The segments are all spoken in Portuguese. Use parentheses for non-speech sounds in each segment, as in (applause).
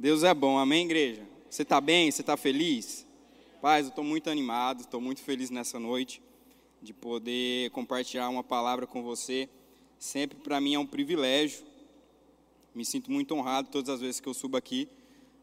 Deus é bom, amém, igreja? Você está bem? Você está feliz? Paz, eu estou muito animado, estou muito feliz nessa noite de poder compartilhar uma palavra com você. Sempre para mim é um privilégio. Me sinto muito honrado todas as vezes que eu subo aqui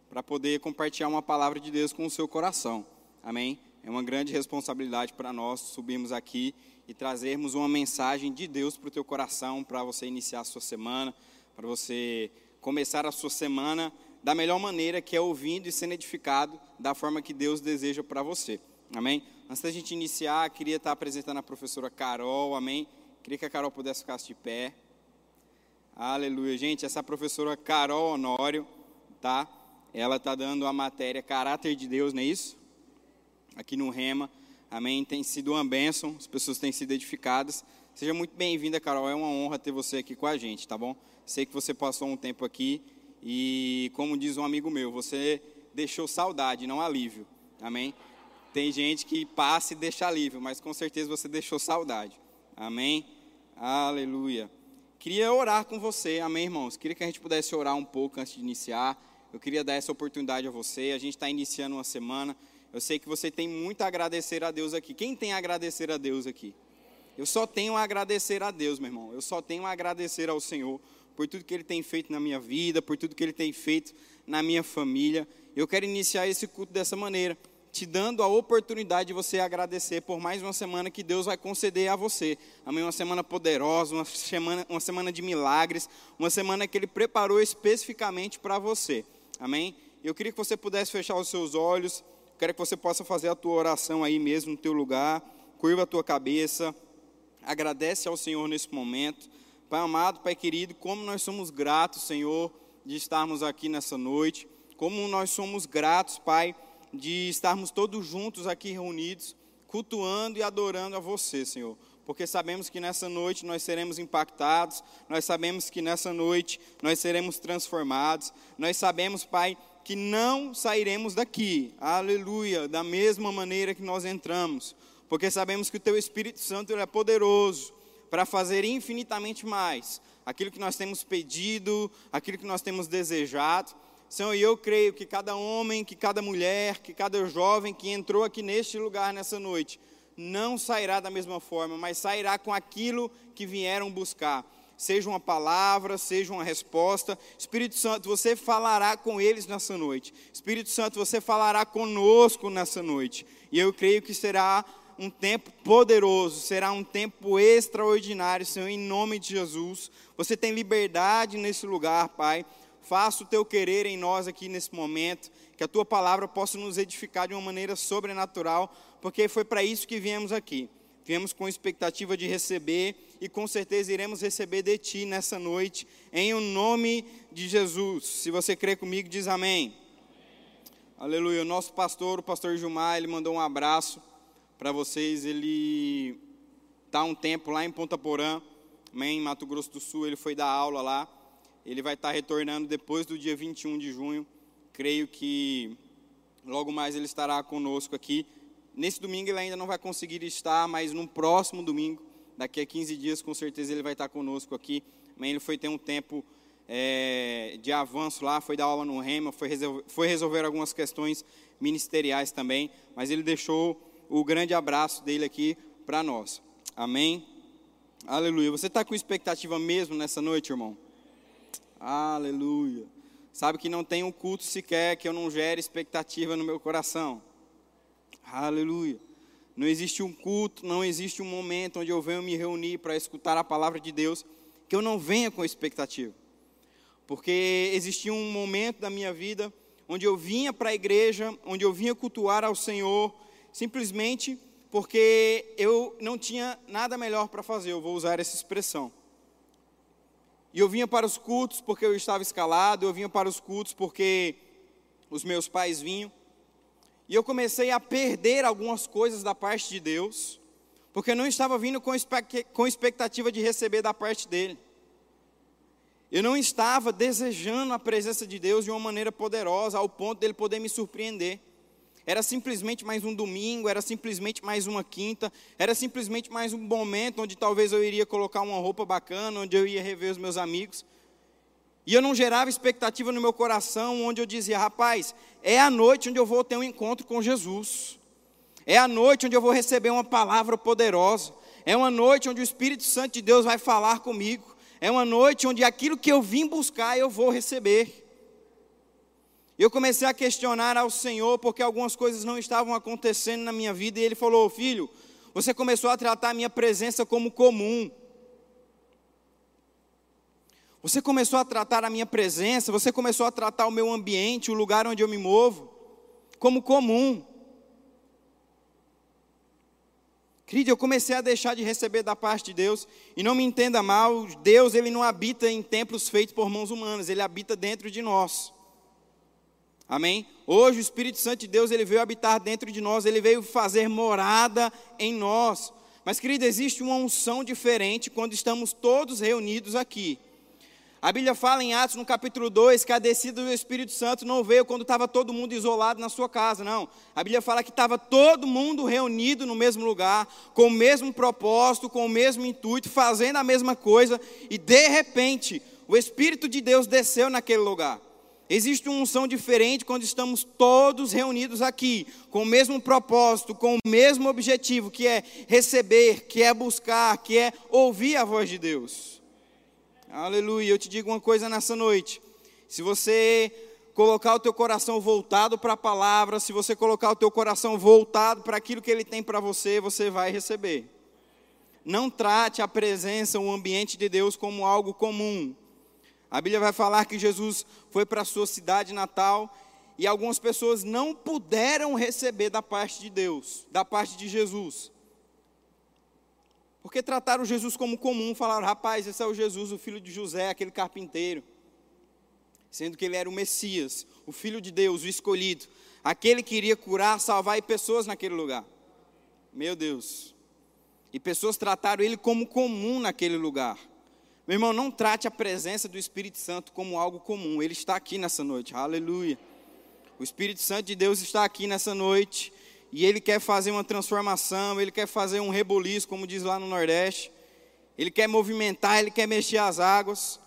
para poder compartilhar uma palavra de Deus com o seu coração. Amém? É uma grande responsabilidade para nós subirmos aqui e trazermos uma mensagem de Deus para o teu coração, para você iniciar a sua semana, para você começar a sua semana da melhor maneira, que é ouvindo e sendo edificado da forma que Deus deseja para você. Amém? Antes da gente iniciar, queria estar apresentando a professora Carol, amém? Queria que a Carol pudesse ficar de pé. Aleluia. Gente, essa professora Carol Honório, tá? Ela está dando a matéria Caráter de Deus, não é isso? Aqui no Rema. Amém? Tem sido uma bênção, as pessoas têm sido edificadas. Seja muito bem-vinda, Carol. É uma honra ter você aqui com a gente, tá bom? Sei que você passou um tempo aqui e, como diz um amigo meu, você deixou saudade, não alívio. Amém? Tem gente que passa e deixa alívio, mas com certeza você deixou saudade. Amém? Aleluia. Queria orar com você, amém, irmãos? Queria que a gente pudesse orar um pouco antes de iniciar. Eu queria dar essa oportunidade a você. A gente está iniciando uma semana. Eu sei que você tem muito a agradecer a Deus aqui. Quem tem a agradecer a Deus aqui? Eu só tenho a agradecer a Deus, meu irmão. Eu só tenho a agradecer ao Senhor por tudo que Ele tem feito na minha vida, por tudo que Ele tem feito na minha família. Eu quero iniciar esse culto dessa maneira, te dando a oportunidade de você agradecer por mais uma semana que Deus vai conceder a você. Amém? Uma semana poderosa, uma semana, uma semana de milagres, uma semana que Ele preparou especificamente para você. Amém? Eu queria que você pudesse fechar os seus olhos. Quero que você possa fazer a tua oração aí mesmo no teu lugar. Curva a tua cabeça. Agradece ao Senhor nesse momento. Pai amado, Pai querido, como nós somos gratos, Senhor, de estarmos aqui nessa noite. Como nós somos gratos, Pai, de estarmos todos juntos aqui reunidos, cultuando e adorando a você, Senhor. Porque sabemos que nessa noite nós seremos impactados, nós sabemos que nessa noite nós seremos transformados, nós sabemos, Pai, que não sairemos daqui, aleluia, da mesma maneira que nós entramos, porque sabemos que o Teu Espírito Santo é poderoso para fazer infinitamente mais aquilo que nós temos pedido, aquilo que nós temos desejado. Senhor, e eu creio que cada homem, que cada mulher, que cada jovem que entrou aqui neste lugar nessa noite, não sairá da mesma forma, mas sairá com aquilo que vieram buscar. Seja uma palavra, seja uma resposta. Espírito Santo, você falará com eles nessa noite. Espírito Santo, você falará conosco nessa noite. E eu creio que será um tempo poderoso, será um tempo extraordinário, Senhor, em nome de Jesus. Você tem liberdade nesse lugar, Pai. Faça o teu querer em nós aqui nesse momento, que a tua palavra possa nos edificar de uma maneira sobrenatural, porque foi para isso que viemos aqui. Viemos com expectativa de receber e com certeza iremos receber de ti nessa noite, em o nome de Jesus. Se você crê comigo, diz amém. Aleluia. O nosso pastor, o pastor Gilmar, ele mandou um abraço para vocês. Ele está um tempo lá em Ponta Porã, em Mato Grosso do Sul. Ele foi dar aula lá. Ele vai estar tá retornando depois do dia 21 de junho. Creio que logo mais ele estará conosco aqui. Nesse domingo ele ainda não vai conseguir estar, mas no próximo domingo, daqui a 15 dias, com certeza ele vai estar conosco aqui. Mas ele foi ter um tempo é, de avanço lá, foi dar aula no Rema, foi foi resolver algumas questões ministeriais também, mas ele deixou o grande abraço dele aqui para nós. Amém? Aleluia. Você está com expectativa mesmo nessa noite, irmão? Aleluia. Sabe que não tem um culto sequer que eu não gere expectativa no meu coração. Aleluia. Não existe um culto, não existe um momento onde eu venho me reunir para escutar a palavra de Deus que eu não venha com expectativa. Porque existia um momento da minha vida onde eu vinha para a igreja, onde eu vinha cultuar ao Senhor, simplesmente porque eu não tinha nada melhor para fazer, eu vou usar essa expressão. E eu vinha para os cultos porque eu estava escalado, eu vinha para os cultos porque os meus pais vinham. E eu comecei a perder algumas coisas da parte de Deus, porque eu não estava vindo com expectativa de receber da parte dele. Eu não estava desejando a presença de Deus de uma maneira poderosa, ao ponto dele poder me surpreender era simplesmente mais um domingo, era simplesmente mais uma quinta, era simplesmente mais um momento onde talvez eu iria colocar uma roupa bacana, onde eu ia rever os meus amigos. E eu não gerava expectativa no meu coração, onde eu dizia, rapaz, é a noite onde eu vou ter um encontro com Jesus. É a noite onde eu vou receber uma palavra poderosa. É uma noite onde o Espírito Santo de Deus vai falar comigo. É uma noite onde aquilo que eu vim buscar eu vou receber. Eu comecei a questionar ao Senhor porque algumas coisas não estavam acontecendo na minha vida e Ele falou: Filho, você começou a tratar a minha presença como comum. Você começou a tratar a minha presença, você começou a tratar o meu ambiente, o lugar onde eu me movo, como comum. Querido, eu comecei a deixar de receber da parte de Deus, e não me entenda mal, Deus ele não habita em templos feitos por mãos humanas, ele habita dentro de nós. Amém? Hoje o Espírito Santo de Deus ele veio habitar dentro de nós, ele veio fazer morada em nós. Mas, querido, existe uma unção diferente quando estamos todos reunidos aqui. A Bíblia fala em Atos, no capítulo 2, que a descida do Espírito Santo não veio quando estava todo mundo isolado na sua casa, não. A Bíblia fala que estava todo mundo reunido no mesmo lugar, com o mesmo propósito, com o mesmo intuito, fazendo a mesma coisa, e de repente, o Espírito de Deus desceu naquele lugar. Existe uma unção diferente quando estamos todos reunidos aqui, com o mesmo propósito, com o mesmo objetivo, que é receber, que é buscar, que é ouvir a voz de Deus. Aleluia. Eu te digo uma coisa nessa noite. Se você colocar o teu coração voltado para a palavra, se você colocar o teu coração voltado para aquilo que ele tem para você, você vai receber. Não trate a presença, o ambiente de Deus como algo comum. A Bíblia vai falar que Jesus foi para a sua cidade natal e algumas pessoas não puderam receber da parte de Deus, da parte de Jesus. Porque trataram Jesus como comum, falaram, rapaz, esse é o Jesus, o filho de José, aquele carpinteiro. Sendo que ele era o Messias, o filho de Deus, o escolhido, aquele que iria curar, salvar pessoas naquele lugar. Meu Deus. E pessoas trataram ele como comum naquele lugar. Meu irmão, não trate a presença do Espírito Santo como algo comum. Ele está aqui nessa noite. Aleluia. O Espírito Santo de Deus está aqui nessa noite e ele quer fazer uma transformação, ele quer fazer um reboliço, como diz lá no Nordeste. Ele quer movimentar, ele quer mexer as águas.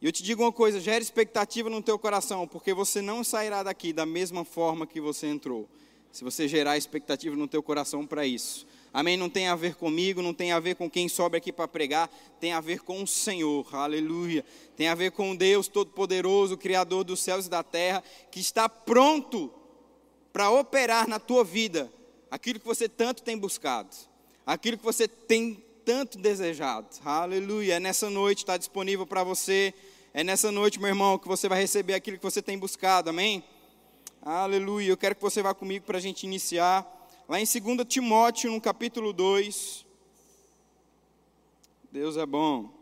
E eu te digo uma coisa, gera expectativa no teu coração, porque você não sairá daqui da mesma forma que você entrou. Se você gerar expectativa no teu coração para isso. Amém? Não tem a ver comigo, não tem a ver com quem sobe aqui para pregar, tem a ver com o Senhor, aleluia. Tem a ver com Deus Todo-Poderoso, Criador dos céus e da terra, que está pronto para operar na tua vida aquilo que você tanto tem buscado, aquilo que você tem tanto desejado. Aleluia. É nessa noite, está disponível para você. É nessa noite, meu irmão, que você vai receber aquilo que você tem buscado. Amém? Aleluia. Eu quero que você vá comigo para a gente iniciar. Lá em 2 Timóteo, no capítulo 2. Deus é bom.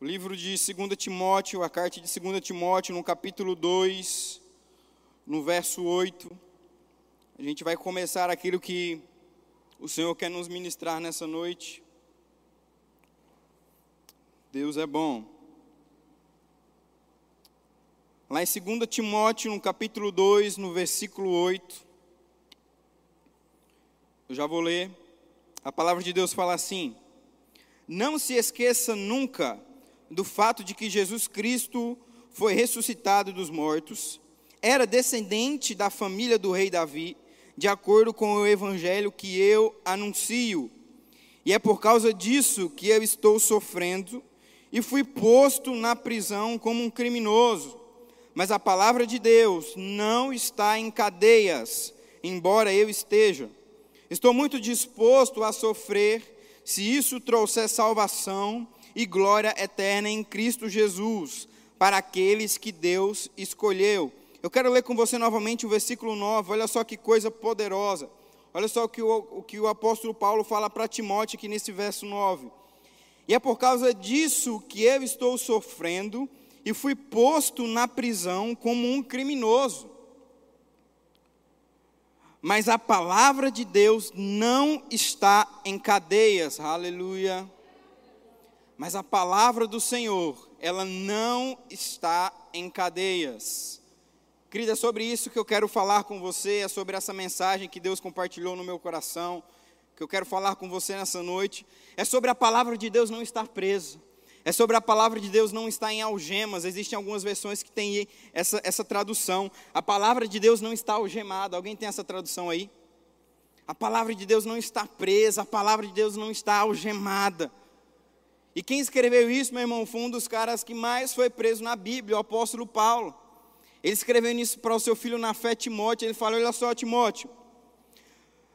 O livro de 2 Timóteo, a carta de 2 Timóteo, no capítulo 2, no verso 8, a gente vai começar aquilo que o Senhor quer nos ministrar nessa noite. Deus é bom. Lá em 2 Timóteo, no capítulo 2, no versículo 8, eu já vou ler. A palavra de Deus fala assim: Não se esqueça nunca do fato de que Jesus Cristo foi ressuscitado dos mortos, era descendente da família do rei Davi, de acordo com o evangelho que eu anuncio. E é por causa disso que eu estou sofrendo e fui posto na prisão como um criminoso. Mas a palavra de Deus não está em cadeias, embora eu esteja. Estou muito disposto a sofrer se isso trouxer salvação e glória eterna em Cristo Jesus, para aqueles que Deus escolheu. Eu quero ler com você novamente o versículo 9, olha só que coisa poderosa. Olha só o que o, o, que o apóstolo Paulo fala para Timóteo aqui nesse verso 9. E é por causa disso que eu estou sofrendo e fui posto na prisão como um criminoso. Mas a palavra de Deus não está em cadeias, aleluia. Mas a palavra do Senhor, ela não está em cadeias. Querida, é sobre isso que eu quero falar com você, é sobre essa mensagem que Deus compartilhou no meu coração. que eu quero falar com você nessa noite é sobre a palavra de Deus não estar presa. É sobre a palavra de Deus não estar em algemas. Existem algumas versões que têm essa, essa tradução. A palavra de Deus não está algemada. Alguém tem essa tradução aí? A palavra de Deus não está presa. A palavra de Deus não está algemada. E quem escreveu isso, meu irmão, foi um dos caras que mais foi preso na Bíblia, o apóstolo Paulo. Ele escreveu isso para o seu filho na fé, Timóteo. Ele falou: Olha só, Timóteo,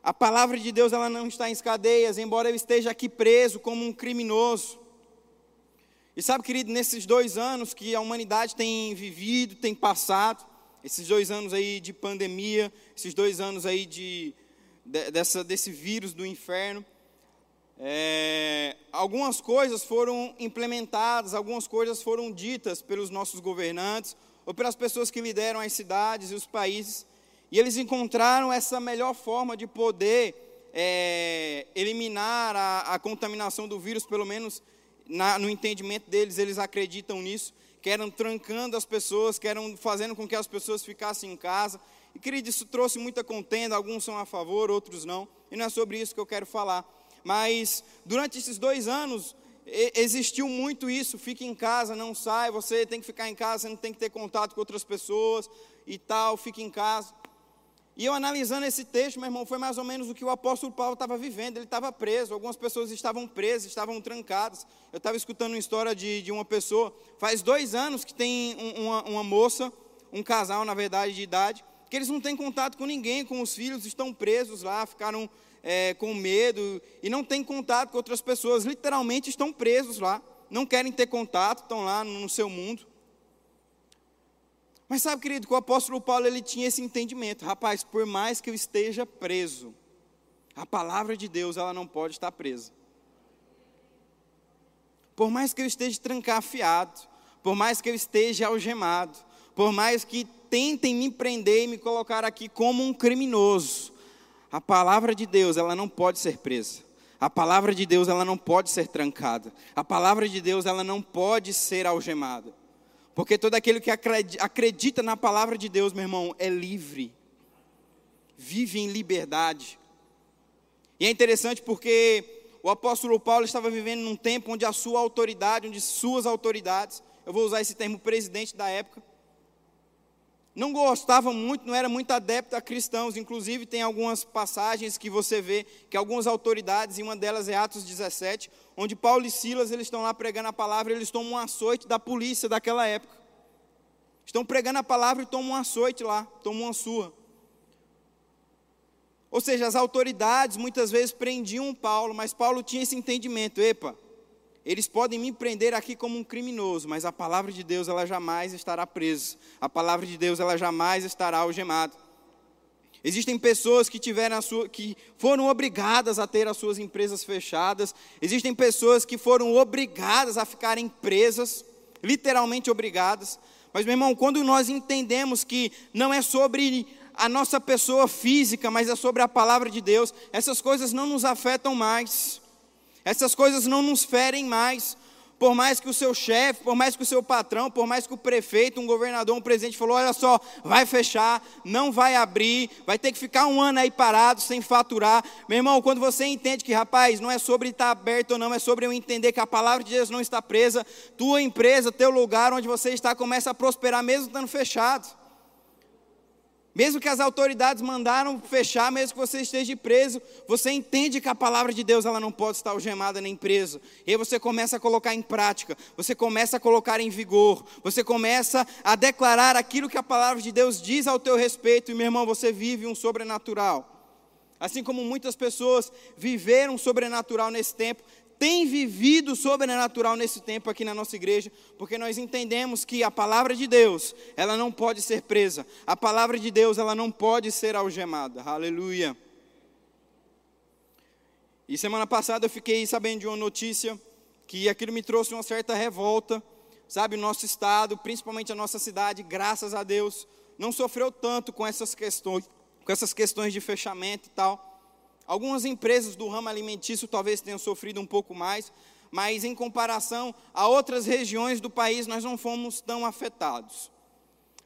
a palavra de Deus ela não está em cadeias, embora eu esteja aqui preso como um criminoso. E sabe, querido, nesses dois anos que a humanidade tem vivido, tem passado, esses dois anos aí de pandemia, esses dois anos aí de, de dessa, desse vírus do inferno, é, algumas coisas foram implementadas, algumas coisas foram ditas pelos nossos governantes ou pelas pessoas que lideram as cidades e os países, e eles encontraram essa melhor forma de poder é, eliminar a, a, contaminação do vírus, pelo menos na, no entendimento deles, eles acreditam nisso, que eram trancando as pessoas, que eram fazendo com que as pessoas ficassem em casa. E, querido, isso trouxe muita contenda, alguns são a favor, outros não, e não é sobre isso que eu quero falar. Mas durante esses dois anos existiu muito isso, fique em casa, não sai, você tem que ficar em casa, você não tem que ter contato com outras pessoas e tal, fique em casa. E eu analisando esse texto, meu irmão, foi mais ou menos o que o apóstolo Paulo estava vivendo. Ele estava preso, algumas pessoas estavam presas, estavam trancadas. Eu estava escutando uma história de, de uma pessoa, faz dois anos que tem uma, uma moça, um casal, na verdade, de idade, que eles não têm contato com ninguém, com os filhos, estão presos lá, ficaram é, com medo e não têm contato com outras pessoas, literalmente estão presos lá, não querem ter contato, estão lá no seu mundo. Mas sabe, querido, que o apóstolo Paulo ele tinha esse entendimento, rapaz, por mais que eu esteja preso, a palavra de Deus ela não pode estar presa. Por mais que eu esteja trancafiado, por mais que eu esteja algemado, por mais que tentem me prender e me colocar aqui como um criminoso, a palavra de Deus, ela não pode ser presa. A palavra de Deus, ela não pode ser trancada. A palavra de Deus, ela não pode ser algemada. Porque todo aquele que acredita na palavra de Deus, meu irmão, é livre. Vive em liberdade. E é interessante porque o apóstolo Paulo estava vivendo num tempo onde a sua autoridade, onde suas autoridades, eu vou usar esse termo presidente da época, não gostava muito, não era muito adepto a cristãos. Inclusive, tem algumas passagens que você vê que algumas autoridades, e uma delas é Atos 17, onde Paulo e Silas eles estão lá pregando a palavra, eles tomam um açoite da polícia daquela época. Estão pregando a palavra e tomam um açoite lá, tomam uma sua. Ou seja, as autoridades muitas vezes prendiam Paulo, mas Paulo tinha esse entendimento: epa, eles podem me prender aqui como um criminoso, mas a palavra de Deus ela jamais estará presa. A palavra de Deus ela jamais estará algemada. Existem pessoas que tiveram sua, que foram obrigadas a ter as suas empresas fechadas. Existem pessoas que foram obrigadas a ficarem presas, literalmente obrigadas. Mas meu irmão, quando nós entendemos que não é sobre a nossa pessoa física, mas é sobre a palavra de Deus, essas coisas não nos afetam mais. Essas coisas não nos ferem mais. Por mais que o seu chefe, por mais que o seu patrão, por mais que o prefeito, um governador, um presidente falou: olha só, vai fechar, não vai abrir, vai ter que ficar um ano aí parado, sem faturar. Meu irmão, quando você entende que, rapaz, não é sobre estar aberto ou não, é sobre eu entender que a palavra de Deus não está presa, tua empresa, teu lugar onde você está, começa a prosperar mesmo estando fechado. Mesmo que as autoridades mandaram fechar, mesmo que você esteja preso, você entende que a palavra de Deus ela não pode estar algemada nem presa. E aí você começa a colocar em prática, você começa a colocar em vigor, você começa a declarar aquilo que a palavra de Deus diz ao teu respeito, e meu irmão, você vive um sobrenatural. Assim como muitas pessoas viveram sobrenatural nesse tempo, tem vivido sobrenatural nesse tempo aqui na nossa igreja, porque nós entendemos que a palavra de Deus, ela não pode ser presa. A palavra de Deus, ela não pode ser algemada. Aleluia. E semana passada eu fiquei sabendo de uma notícia que aquilo me trouxe uma certa revolta. Sabe, o nosso estado, principalmente a nossa cidade, graças a Deus, não sofreu tanto com essas questões, com essas questões de fechamento e tal. Algumas empresas do ramo alimentício talvez tenham sofrido um pouco mais, mas em comparação a outras regiões do país, nós não fomos tão afetados.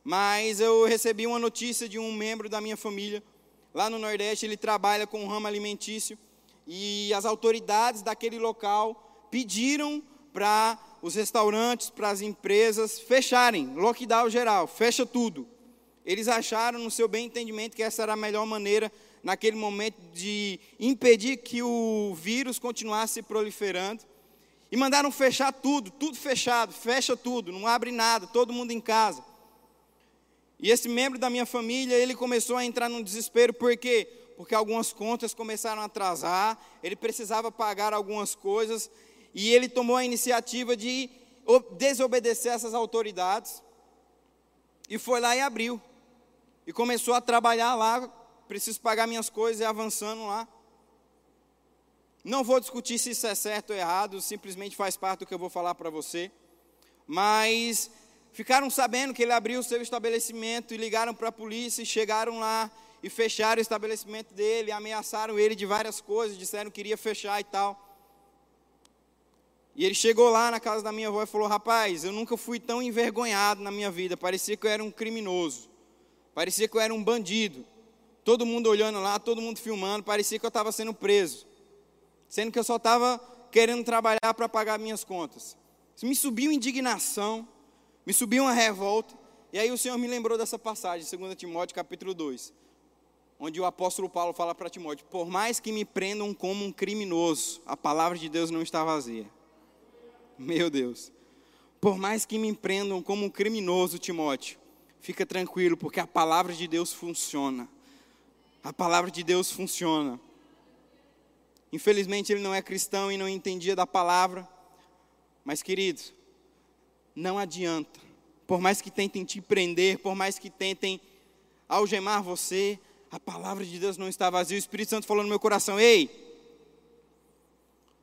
Mas eu recebi uma notícia de um membro da minha família, lá no Nordeste, ele trabalha com o ramo alimentício, e as autoridades daquele local pediram para os restaurantes, para as empresas fecharem, lockdown geral, fecha tudo. Eles acharam, no seu bem entendimento, que essa era a melhor maneira, naquele momento, de impedir que o vírus continuasse proliferando. E mandaram fechar tudo, tudo fechado, fecha tudo, não abre nada, todo mundo em casa. E esse membro da minha família, ele começou a entrar num desespero, por quê? Porque algumas contas começaram a atrasar, ele precisava pagar algumas coisas, e ele tomou a iniciativa de desobedecer essas autoridades, e foi lá e abriu, e começou a trabalhar lá, preciso pagar minhas coisas e avançando lá. Não vou discutir se isso é certo ou errado, simplesmente faz parte do que eu vou falar para você. Mas ficaram sabendo que ele abriu o seu estabelecimento e ligaram para a polícia e chegaram lá e fecharam o estabelecimento dele, ameaçaram ele de várias coisas, disseram que iria fechar e tal. E ele chegou lá na casa da minha avó e falou: Rapaz, eu nunca fui tão envergonhado na minha vida, parecia que eu era um criminoso, parecia que eu era um bandido. Todo mundo olhando lá, todo mundo filmando, parecia que eu estava sendo preso sendo que eu só estava querendo trabalhar para pagar minhas contas. Isso me subiu indignação, me subiu uma revolta, e aí o Senhor me lembrou dessa passagem, 2 Timóteo capítulo 2, onde o apóstolo Paulo fala para Timóteo: Por mais que me prendam como um criminoso, a palavra de Deus não está vazia. Meu Deus. Por mais que me prendam como um criminoso, Timóteo, fica tranquilo, porque a palavra de Deus funciona. A palavra de Deus funciona. Infelizmente ele não é cristão e não entendia da palavra. Mas, queridos, não adianta. Por mais que tentem te prender, por mais que tentem algemar você, a palavra de Deus não está vazia. O Espírito Santo falou no meu coração: Ei,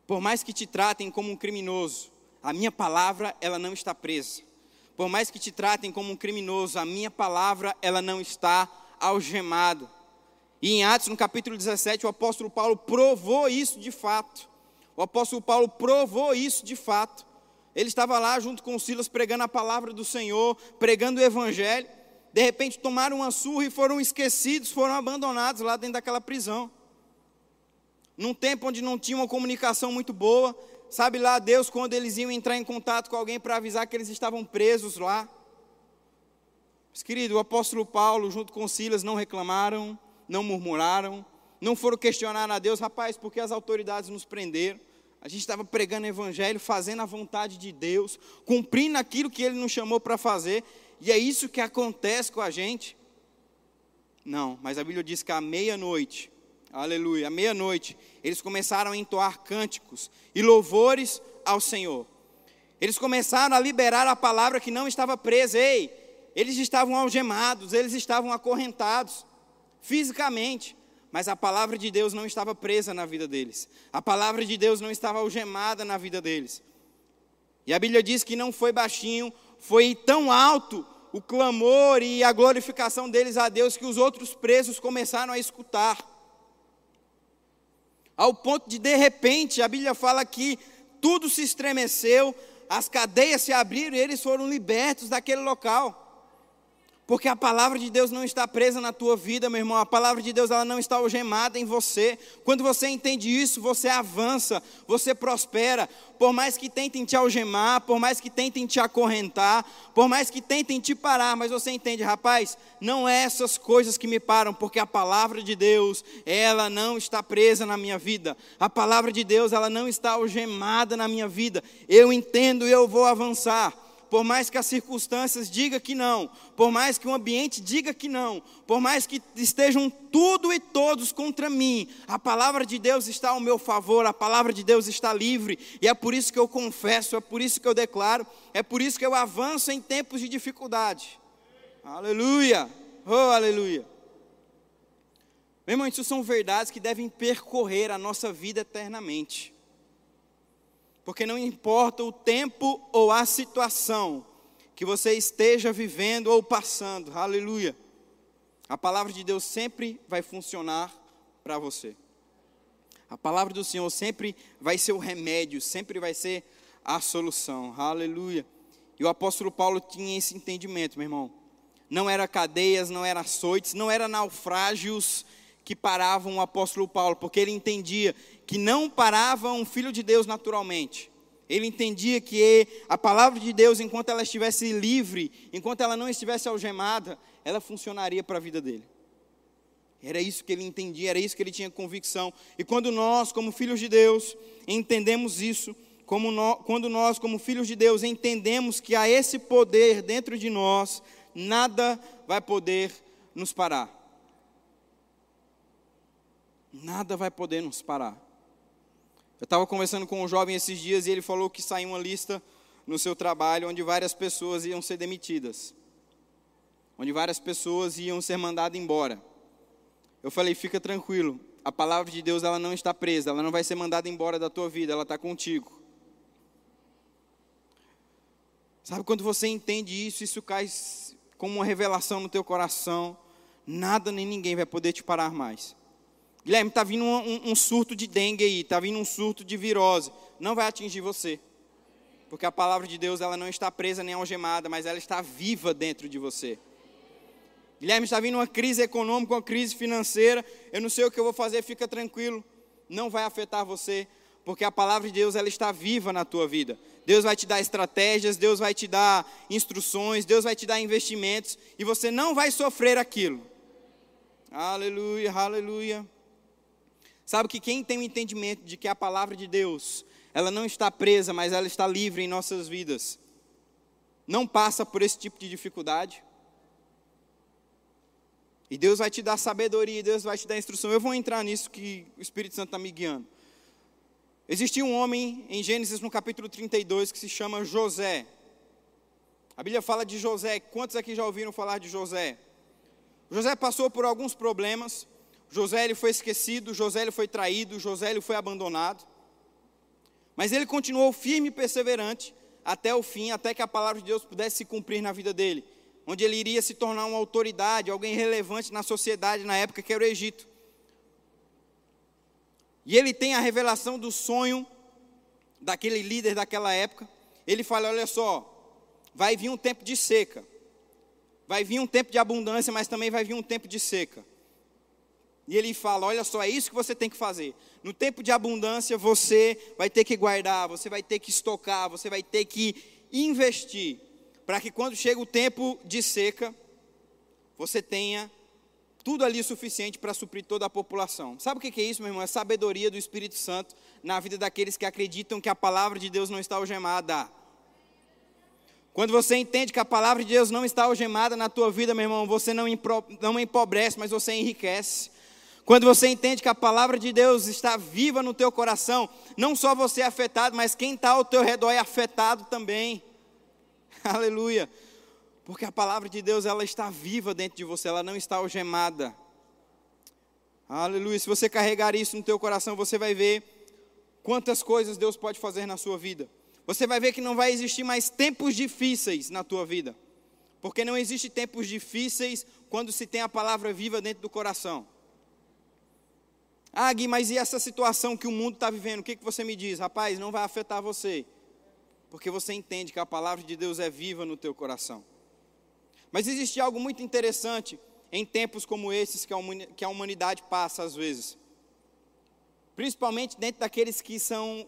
por mais que te tratem como um criminoso, a minha palavra ela não está presa. Por mais que te tratem como um criminoso, a minha palavra ela não está algemada. E em Atos, no capítulo 17, o apóstolo Paulo provou isso de fato. O apóstolo Paulo provou isso de fato. Ele estava lá junto com Silas pregando a palavra do Senhor, pregando o evangelho. De repente tomaram uma surra e foram esquecidos, foram abandonados lá dentro daquela prisão. Num tempo onde não tinha uma comunicação muito boa, sabe lá Deus quando eles iam entrar em contato com alguém para avisar que eles estavam presos lá. Mas, querido, o apóstolo Paulo, junto com Silas, não reclamaram, não murmuraram, não foram questionar a Deus, rapaz, porque as autoridades nos prenderam. A gente estava pregando evangelho, fazendo a vontade de Deus, cumprindo aquilo que Ele nos chamou para fazer, e é isso que acontece com a gente. Não, mas a Bíblia diz que à meia-noite, aleluia, à meia-noite, eles começaram a entoar cânticos e louvores ao Senhor. Eles começaram a liberar a palavra que não estava presa. Ei, eles estavam algemados, eles estavam acorrentados fisicamente, mas a palavra de Deus não estava presa na vida deles. A palavra de Deus não estava algemada na vida deles. E a Bíblia diz que não foi baixinho, foi tão alto o clamor e a glorificação deles a Deus que os outros presos começaram a escutar. Ao ponto de, de repente, a Bíblia fala que tudo se estremeceu, as cadeias se abriram e eles foram libertos daquele local. Porque a palavra de Deus não está presa na tua vida, meu irmão. A palavra de Deus ela não está algemada em você. Quando você entende isso, você avança, você prospera. Por mais que tentem te algemar, por mais que tentem te acorrentar, por mais que tentem te parar, mas você entende, rapaz, não é essas coisas que me param, porque a palavra de Deus, ela não está presa na minha vida. A palavra de Deus, ela não está algemada na minha vida. Eu entendo e eu vou avançar por mais que as circunstâncias digam que não, por mais que o ambiente diga que não, por mais que estejam tudo e todos contra mim, a palavra de Deus está ao meu favor, a palavra de Deus está livre, e é por isso que eu confesso, é por isso que eu declaro, é por isso que eu avanço em tempos de dificuldade. Aleluia! Oh, aleluia! Meu irmão, isso são verdades que devem percorrer a nossa vida eternamente. Porque não importa o tempo ou a situação que você esteja vivendo ou passando, aleluia. A palavra de Deus sempre vai funcionar para você. A palavra do Senhor sempre vai ser o remédio, sempre vai ser a solução, aleluia. E o apóstolo Paulo tinha esse entendimento, meu irmão. Não era cadeias, não era açoites, não era naufrágios que paravam o apóstolo Paulo, porque ele entendia que não parava um filho de Deus naturalmente. Ele entendia que a palavra de Deus, enquanto ela estivesse livre, enquanto ela não estivesse algemada, ela funcionaria para a vida dele. Era isso que ele entendia, era isso que ele tinha convicção. E quando nós, como filhos de Deus, entendemos isso, como quando nós, como filhos de Deus, entendemos que há esse poder dentro de nós, nada vai poder nos parar. Nada vai poder nos parar. Eu estava conversando com um jovem esses dias e ele falou que saiu uma lista no seu trabalho onde várias pessoas iam ser demitidas, onde várias pessoas iam ser mandadas embora. Eu falei, fica tranquilo, a palavra de Deus ela não está presa, ela não vai ser mandada embora da tua vida, ela está contigo. Sabe quando você entende isso, isso cai como uma revelação no teu coração, nada nem ninguém vai poder te parar mais. Guilherme, está vindo um, um, surto de dengue aí, está vindo um surto de virose. Não vai atingir você. Porque a palavra de Deus ela não está presa nem algemada, mas ela está viva dentro de você. Guilherme, está vindo uma crise econômica, uma crise financeira. Eu não sei o que eu vou fazer, fica tranquilo. Não vai afetar você, porque a palavra de Deus ela está viva na tua vida. Deus vai te dar estratégias, Deus vai te dar instruções, Deus vai te dar investimentos e você não vai sofrer aquilo. Aleluia, aleluia. Sabe que quem tem o entendimento de que a palavra de Deus, ela não está presa, mas ela está livre em nossas vidas, não passa por esse tipo de dificuldade. E Deus vai te dar sabedoria, Deus vai te dar instrução. Eu vou entrar nisso que o Espírito Santo está me guiando. Existia um homem em Gênesis no capítulo 32 que se chama José. A Bíblia fala de José. Quantos aqui já ouviram falar de José? José passou por alguns problemas. José ele foi esquecido, José ele foi traído, José ele foi abandonado. Mas ele continuou firme e perseverante até o fim, até que a palavra de Deus pudesse se cumprir na vida dele, onde ele iria se tornar uma autoridade, alguém relevante na sociedade na época que era o Egito. E ele tem a revelação do sonho daquele líder daquela época. Ele fala: Olha só, vai vir um tempo de seca, vai vir um tempo de abundância, mas também vai vir um tempo de seca. E ele fala: Olha só, é isso que você tem que fazer. No tempo de abundância, você vai ter que guardar, você vai ter que estocar, você vai ter que investir, para que quando chega o tempo de seca, você tenha tudo ali suficiente para suprir toda a população. Sabe o que é isso, meu irmão? É sabedoria do Espírito Santo na vida daqueles que acreditam que a palavra de Deus não está algemada. Quando você entende que a palavra de Deus não está algemada na tua vida, meu irmão, você não, não empobrece, mas você enriquece. Quando você entende que a palavra de Deus está viva no teu coração, não só você é afetado, mas quem está ao teu redor é afetado também. (laughs) Aleluia. Porque a palavra de Deus, ela está viva dentro de você, ela não está algemada. Aleluia. Se você carregar isso no teu coração, você vai ver quantas coisas Deus pode fazer na sua vida. Você vai ver que não vai existir mais tempos difíceis na tua vida. Porque não existe tempos difíceis quando se tem a palavra viva dentro do coração. Ah, Gui, mas e essa situação que o mundo está vivendo? O que, que você me diz? Rapaz, não vai afetar você. Porque você entende que a palavra de Deus é viva no teu coração. Mas existe algo muito interessante em tempos como esses que a humanidade passa às vezes. Principalmente dentro daqueles que são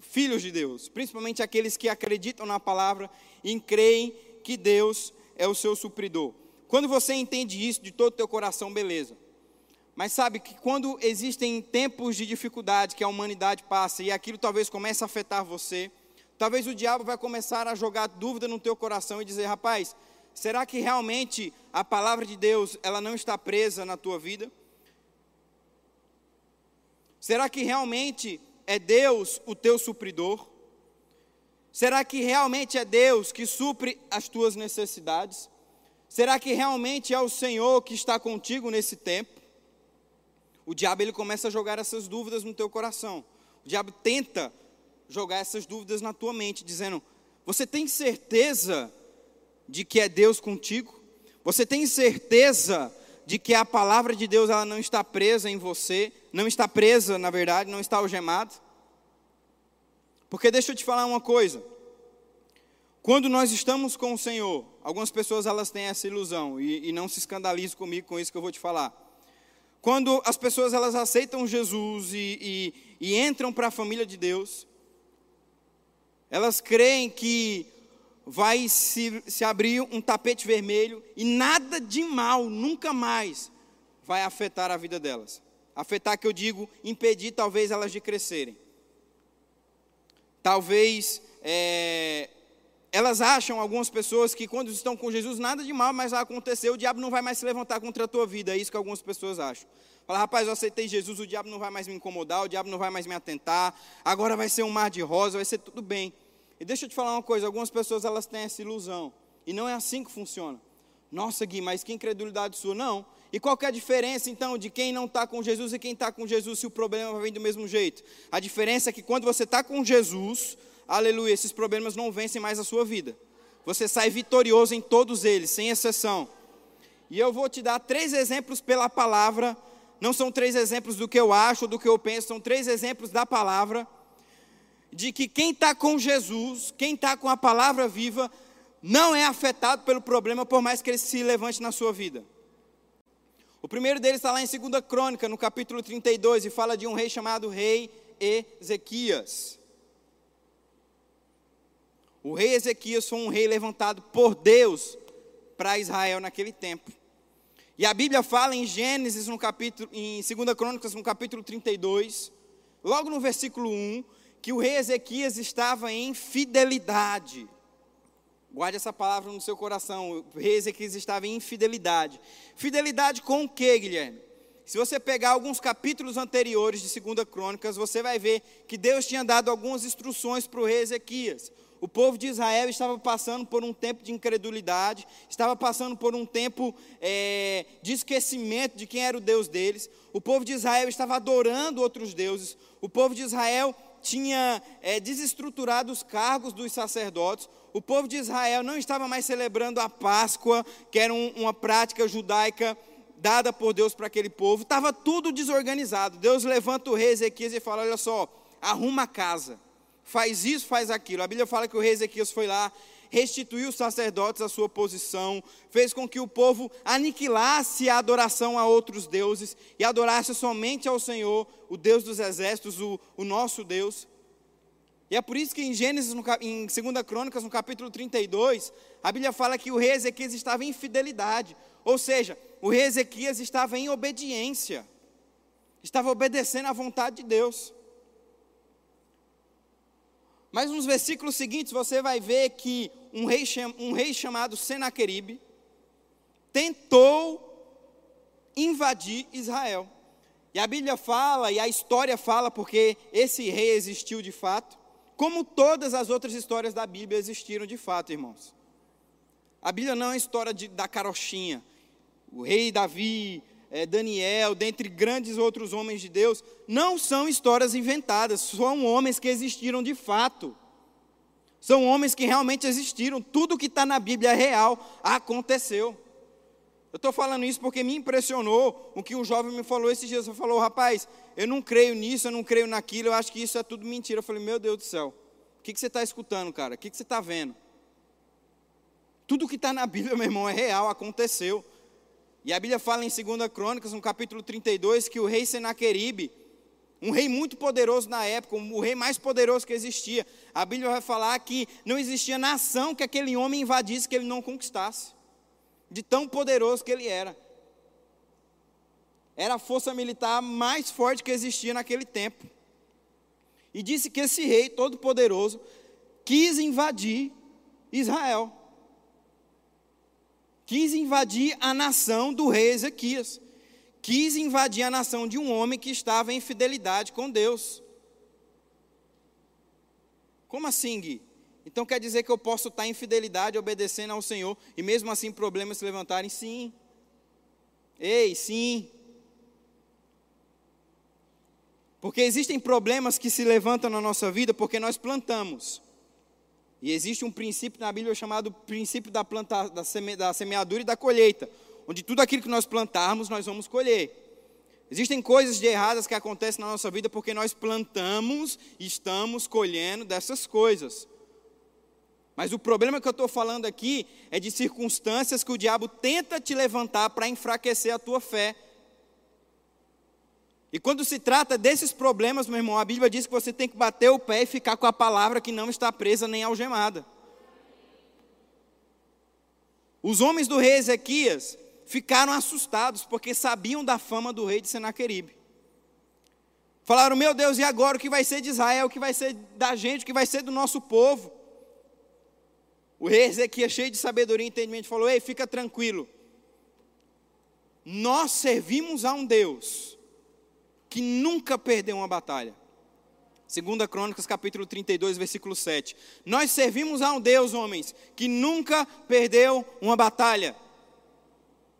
filhos de Deus. Principalmente aqueles que acreditam na palavra e creem que Deus é o seu supridor. Quando você entende isso de todo o teu coração, beleza. Mas sabe que quando existem tempos de dificuldade que a humanidade passa e aquilo talvez comece a afetar você, talvez o diabo vai começar a jogar dúvida no teu coração e dizer, rapaz, será que realmente a palavra de Deus ela não está presa na tua vida? Será que realmente é Deus o teu supridor? Será que realmente é Deus que supre as tuas necessidades? Será que realmente é o Senhor que está contigo nesse tempo? O diabo ele começa a jogar essas dúvidas no teu coração. O diabo tenta jogar essas dúvidas na tua mente, dizendo: Você tem certeza de que é Deus contigo? Você tem certeza de que a palavra de Deus ela não está presa em você? Não está presa, na verdade, não está algemada? Porque deixa eu te falar uma coisa. Quando nós estamos com o Senhor, algumas pessoas elas têm essa ilusão, e, e não se escandalize comigo com isso que eu vou te falar. Quando as pessoas elas aceitam Jesus e, e, e entram para a família de Deus, elas creem que vai se, se abrir um tapete vermelho e nada de mal, nunca mais, vai afetar a vida delas. Afetar, que eu digo, impedir talvez elas de crescerem. Talvez é, elas acham, algumas pessoas, que quando estão com Jesus, nada de mal mais vai acontecer, o diabo não vai mais se levantar contra a tua vida. É isso que algumas pessoas acham. Fala, rapaz, eu aceitei Jesus, o diabo não vai mais me incomodar, o diabo não vai mais me atentar, agora vai ser um mar de rosa, vai ser tudo bem. E deixa eu te falar uma coisa, algumas pessoas elas têm essa ilusão, e não é assim que funciona. Nossa, Gui, mas que incredulidade sua. Não. E qual é a diferença, então, de quem não está com Jesus e quem está com Jesus, se o problema vem do mesmo jeito? A diferença é que quando você está com Jesus, aleluia, esses problemas não vencem mais a sua vida. Você sai vitorioso em todos eles, sem exceção. E eu vou te dar três exemplos pela palavra. Não são três exemplos do que eu acho, do que eu penso, são três exemplos da palavra. De que quem está com Jesus, quem está com a palavra viva, não é afetado pelo problema, por mais que ele se levante na sua vida. O primeiro deles está lá em 2 Crônica, no capítulo 32, e fala de um rei chamado Rei Ezequias. O rei Ezequias foi um rei levantado por Deus para Israel naquele tempo. E a Bíblia fala em Gênesis, no capítulo, em 2 Crônicas, no capítulo 32, logo no versículo 1, que o rei Ezequias estava em fidelidade. Guarde essa palavra no seu coração. O rei Ezequias estava em infidelidade. Fidelidade com o que, Guilherme? Se você pegar alguns capítulos anteriores de 2 Crônicas, você vai ver que Deus tinha dado algumas instruções para o rei Ezequias. O povo de Israel estava passando por um tempo de incredulidade, estava passando por um tempo é, de esquecimento de quem era o Deus deles. O povo de Israel estava adorando outros deuses. O povo de Israel tinha é, desestruturado os cargos dos sacerdotes. O povo de Israel não estava mais celebrando a Páscoa, que era um, uma prática judaica dada por Deus para aquele povo. Estava tudo desorganizado. Deus levanta o rei Ezequias e fala: Olha só, arruma a casa faz isso, faz aquilo. A Bíblia fala que o rei Ezequias foi lá, restituiu os sacerdotes à sua posição, fez com que o povo aniquilasse a adoração a outros deuses e adorasse somente ao Senhor, o Deus dos exércitos, o, o nosso Deus. E é por isso que em Gênesis, no, em 2 Crônicas, no capítulo 32, a Bíblia fala que o rei Ezequias estava em fidelidade. Ou seja, o rei Ezequias estava em obediência. Estava obedecendo à vontade de Deus. Mas nos versículos seguintes você vai ver que um rei, um rei chamado Senaqueribe tentou invadir Israel. E a Bíblia fala, e a história fala, porque esse rei existiu de fato, como todas as outras histórias da Bíblia existiram de fato, irmãos. A Bíblia não é a história de, da carochinha. O rei Davi, é, Daniel, dentre grandes outros homens de Deus, não são histórias inventadas, são homens que existiram de fato. São homens que realmente existiram. Tudo que está na Bíblia real, aconteceu. Eu estou falando isso porque me impressionou o que um jovem me falou esses dias. Ele falou, rapaz, eu não creio nisso, eu não creio naquilo, eu acho que isso é tudo mentira. Eu falei, meu Deus do céu, o que, que você está escutando, cara? O que, que você está vendo? Tudo que está na Bíblia, meu irmão, é real, aconteceu. E a Bíblia fala em 2 Crônicas, no capítulo 32, que o rei Senaqueribe, um rei muito poderoso na época, o rei mais poderoso que existia, a Bíblia vai falar que não existia nação que aquele homem invadisse que ele não conquistasse, de tão poderoso que ele era. Era a força militar mais forte que existia naquele tempo. E disse que esse rei todo-poderoso quis invadir Israel quis invadir a nação do rei Ezequias, quis invadir a nação de um homem que estava em fidelidade com Deus. Como assim, Gui? Então quer dizer que eu posso estar em fidelidade, obedecendo ao Senhor, e mesmo assim problemas se levantarem? Sim. Ei, sim. Porque existem problemas que se levantam na nossa vida porque nós plantamos. E existe um princípio na Bíblia chamado princípio da, planta, da, seme, da semeadura e da colheita, onde tudo aquilo que nós plantarmos, nós vamos colher. Existem coisas de erradas que acontecem na nossa vida porque nós plantamos e estamos colhendo dessas coisas. Mas o problema que eu estou falando aqui é de circunstâncias que o diabo tenta te levantar para enfraquecer a tua fé. E quando se trata desses problemas, meu irmão, a Bíblia diz que você tem que bater o pé e ficar com a palavra que não está presa nem algemada. Os homens do rei Ezequias ficaram assustados porque sabiam da fama do rei de Senaqueribe. Falaram: Meu Deus, e agora o que vai ser de Israel? O que vai ser da gente? O que vai ser do nosso povo? O rei Ezequias, cheio de sabedoria e entendimento, falou: Ei, fica tranquilo. Nós servimos a um Deus que nunca perdeu uma batalha. Segunda Crônicas, capítulo 32, versículo 7. Nós servimos a um Deus, homens, que nunca perdeu uma batalha.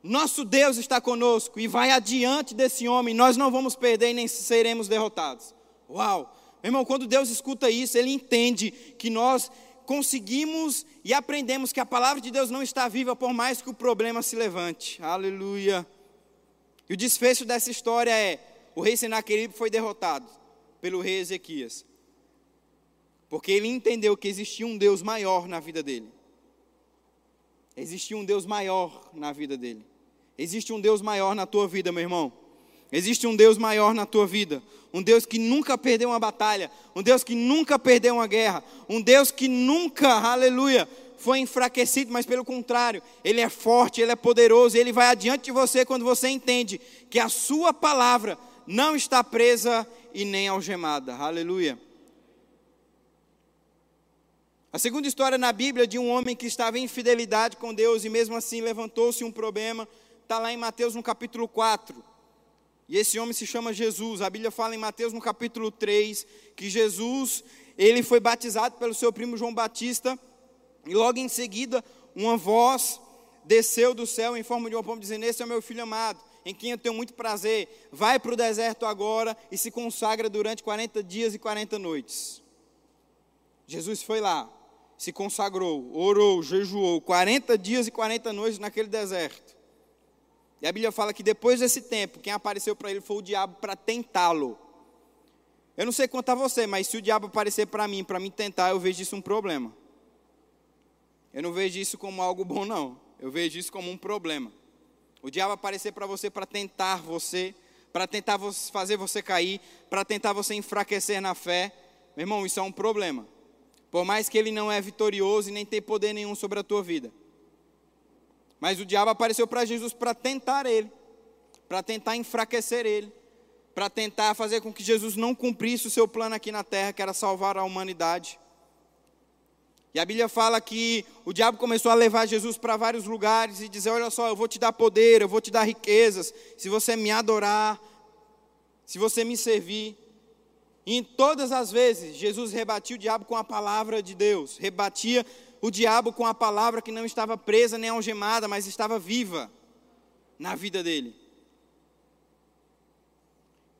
Nosso Deus está conosco e vai adiante desse homem, nós não vamos perder nem seremos derrotados. Uau! Meu irmão, quando Deus escuta isso, ele entende que nós conseguimos e aprendemos que a palavra de Deus não está viva por mais que o problema se levante. Aleluia! E o desfecho dessa história é: o rei Senaqueribe foi derrotado pelo rei Ezequias. Porque ele entendeu que existia um Deus maior na vida dele. Existia um Deus maior na vida dele. Existe um Deus maior na tua vida, meu irmão. Existe um Deus maior na tua vida. Um Deus que nunca perdeu uma batalha. Um Deus que nunca perdeu uma guerra. Um Deus que nunca, aleluia, foi enfraquecido, mas pelo contrário, Ele é forte, Ele é poderoso, Ele vai adiante de você quando você entende que a Sua palavra não está presa e nem algemada. Aleluia. A segunda história na Bíblia de um homem que estava em infidelidade com Deus e mesmo assim levantou-se um problema está lá em Mateus no capítulo 4. E esse homem se chama Jesus. A Bíblia fala em Mateus no capítulo 3 que Jesus, ele foi batizado pelo seu primo João Batista, e logo em seguida uma voz desceu do céu em forma de uma pomba dizendo: "Esse é o meu filho amado, em quem eu tenho muito prazer. Vai para o deserto agora e se consagra durante 40 dias e 40 noites." Jesus foi lá, se consagrou, orou, jejuou 40 dias e 40 noites naquele deserto. E a Bíblia fala que depois desse tempo, quem apareceu para ele foi o diabo para tentá-lo. Eu não sei quanto a você, mas se o diabo aparecer para mim, para me tentar, eu vejo isso um problema. Eu não vejo isso como algo bom, não. Eu vejo isso como um problema. O diabo aparecer para você para tentar você, para tentar fazer você cair, para tentar você enfraquecer na fé. Meu irmão, isso é um problema. Por mais que ele não é vitorioso e nem tem poder nenhum sobre a tua vida. Mas o diabo apareceu para Jesus para tentar ele, para tentar enfraquecer ele, para tentar fazer com que Jesus não cumprisse o seu plano aqui na terra, que era salvar a humanidade. E a Bíblia fala que o diabo começou a levar Jesus para vários lugares e dizer: Olha só, eu vou te dar poder, eu vou te dar riquezas, se você me adorar, se você me servir. E em todas as vezes, Jesus rebatia o diabo com a palavra de Deus, rebatia o diabo com a palavra que não estava presa nem algemada, mas estava viva na vida dele.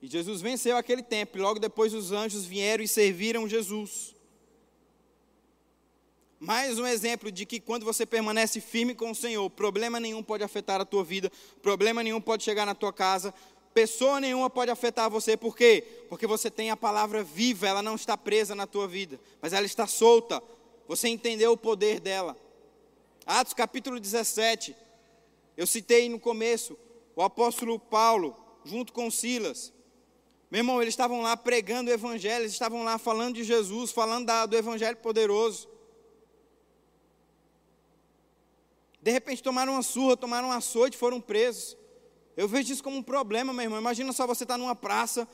E Jesus venceu aquele tempo, e logo depois os anjos vieram e serviram Jesus. Mais um exemplo de que quando você permanece firme com o Senhor, problema nenhum pode afetar a tua vida, problema nenhum pode chegar na tua casa, pessoa nenhuma pode afetar você, por quê? Porque você tem a palavra viva, ela não está presa na tua vida, mas ela está solta, você entendeu o poder dela. Atos capítulo 17. Eu citei no começo o apóstolo Paulo, junto com Silas. Meu irmão, eles estavam lá pregando o evangelho, eles estavam lá falando de Jesus, falando do evangelho poderoso. De repente tomaram uma surra, tomaram um açoite, foram presos. Eu vejo isso como um problema, meu irmão. Imagina só você estar tá numa praça,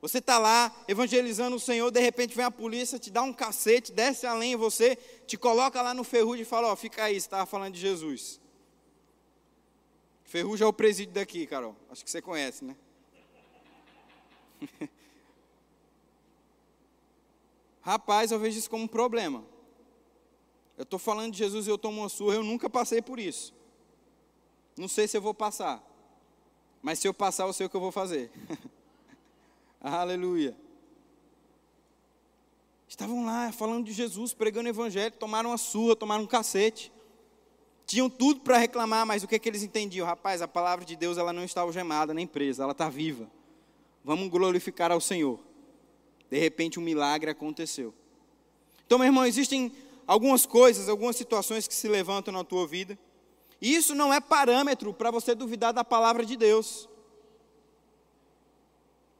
você está lá evangelizando o Senhor, de repente vem a polícia, te dá um cacete, desce além você, te coloca lá no ferrugem e fala: Ó, fica aí, você estava falando de Jesus. Ferrugem é o presídio daqui, Carol. Acho que você conhece, né? (laughs) Rapaz, eu vejo isso como um problema. Eu estou falando de Jesus e eu tomo uma surra, eu nunca passei por isso. Não sei se eu vou passar. Mas se eu passar, eu sei o que eu vou fazer. (laughs) Aleluia. Estavam lá falando de Jesus, pregando o evangelho, tomaram a sua, tomaram um cacete. Tinham tudo para reclamar, mas o que, é que eles entendiam? Rapaz, a palavra de Deus ela não está algemada nem presa, ela está viva. Vamos glorificar ao Senhor. De repente um milagre aconteceu. Então, meu irmão, existem algumas coisas, algumas situações que se levantam na tua vida. E isso não é parâmetro para você duvidar da palavra de Deus.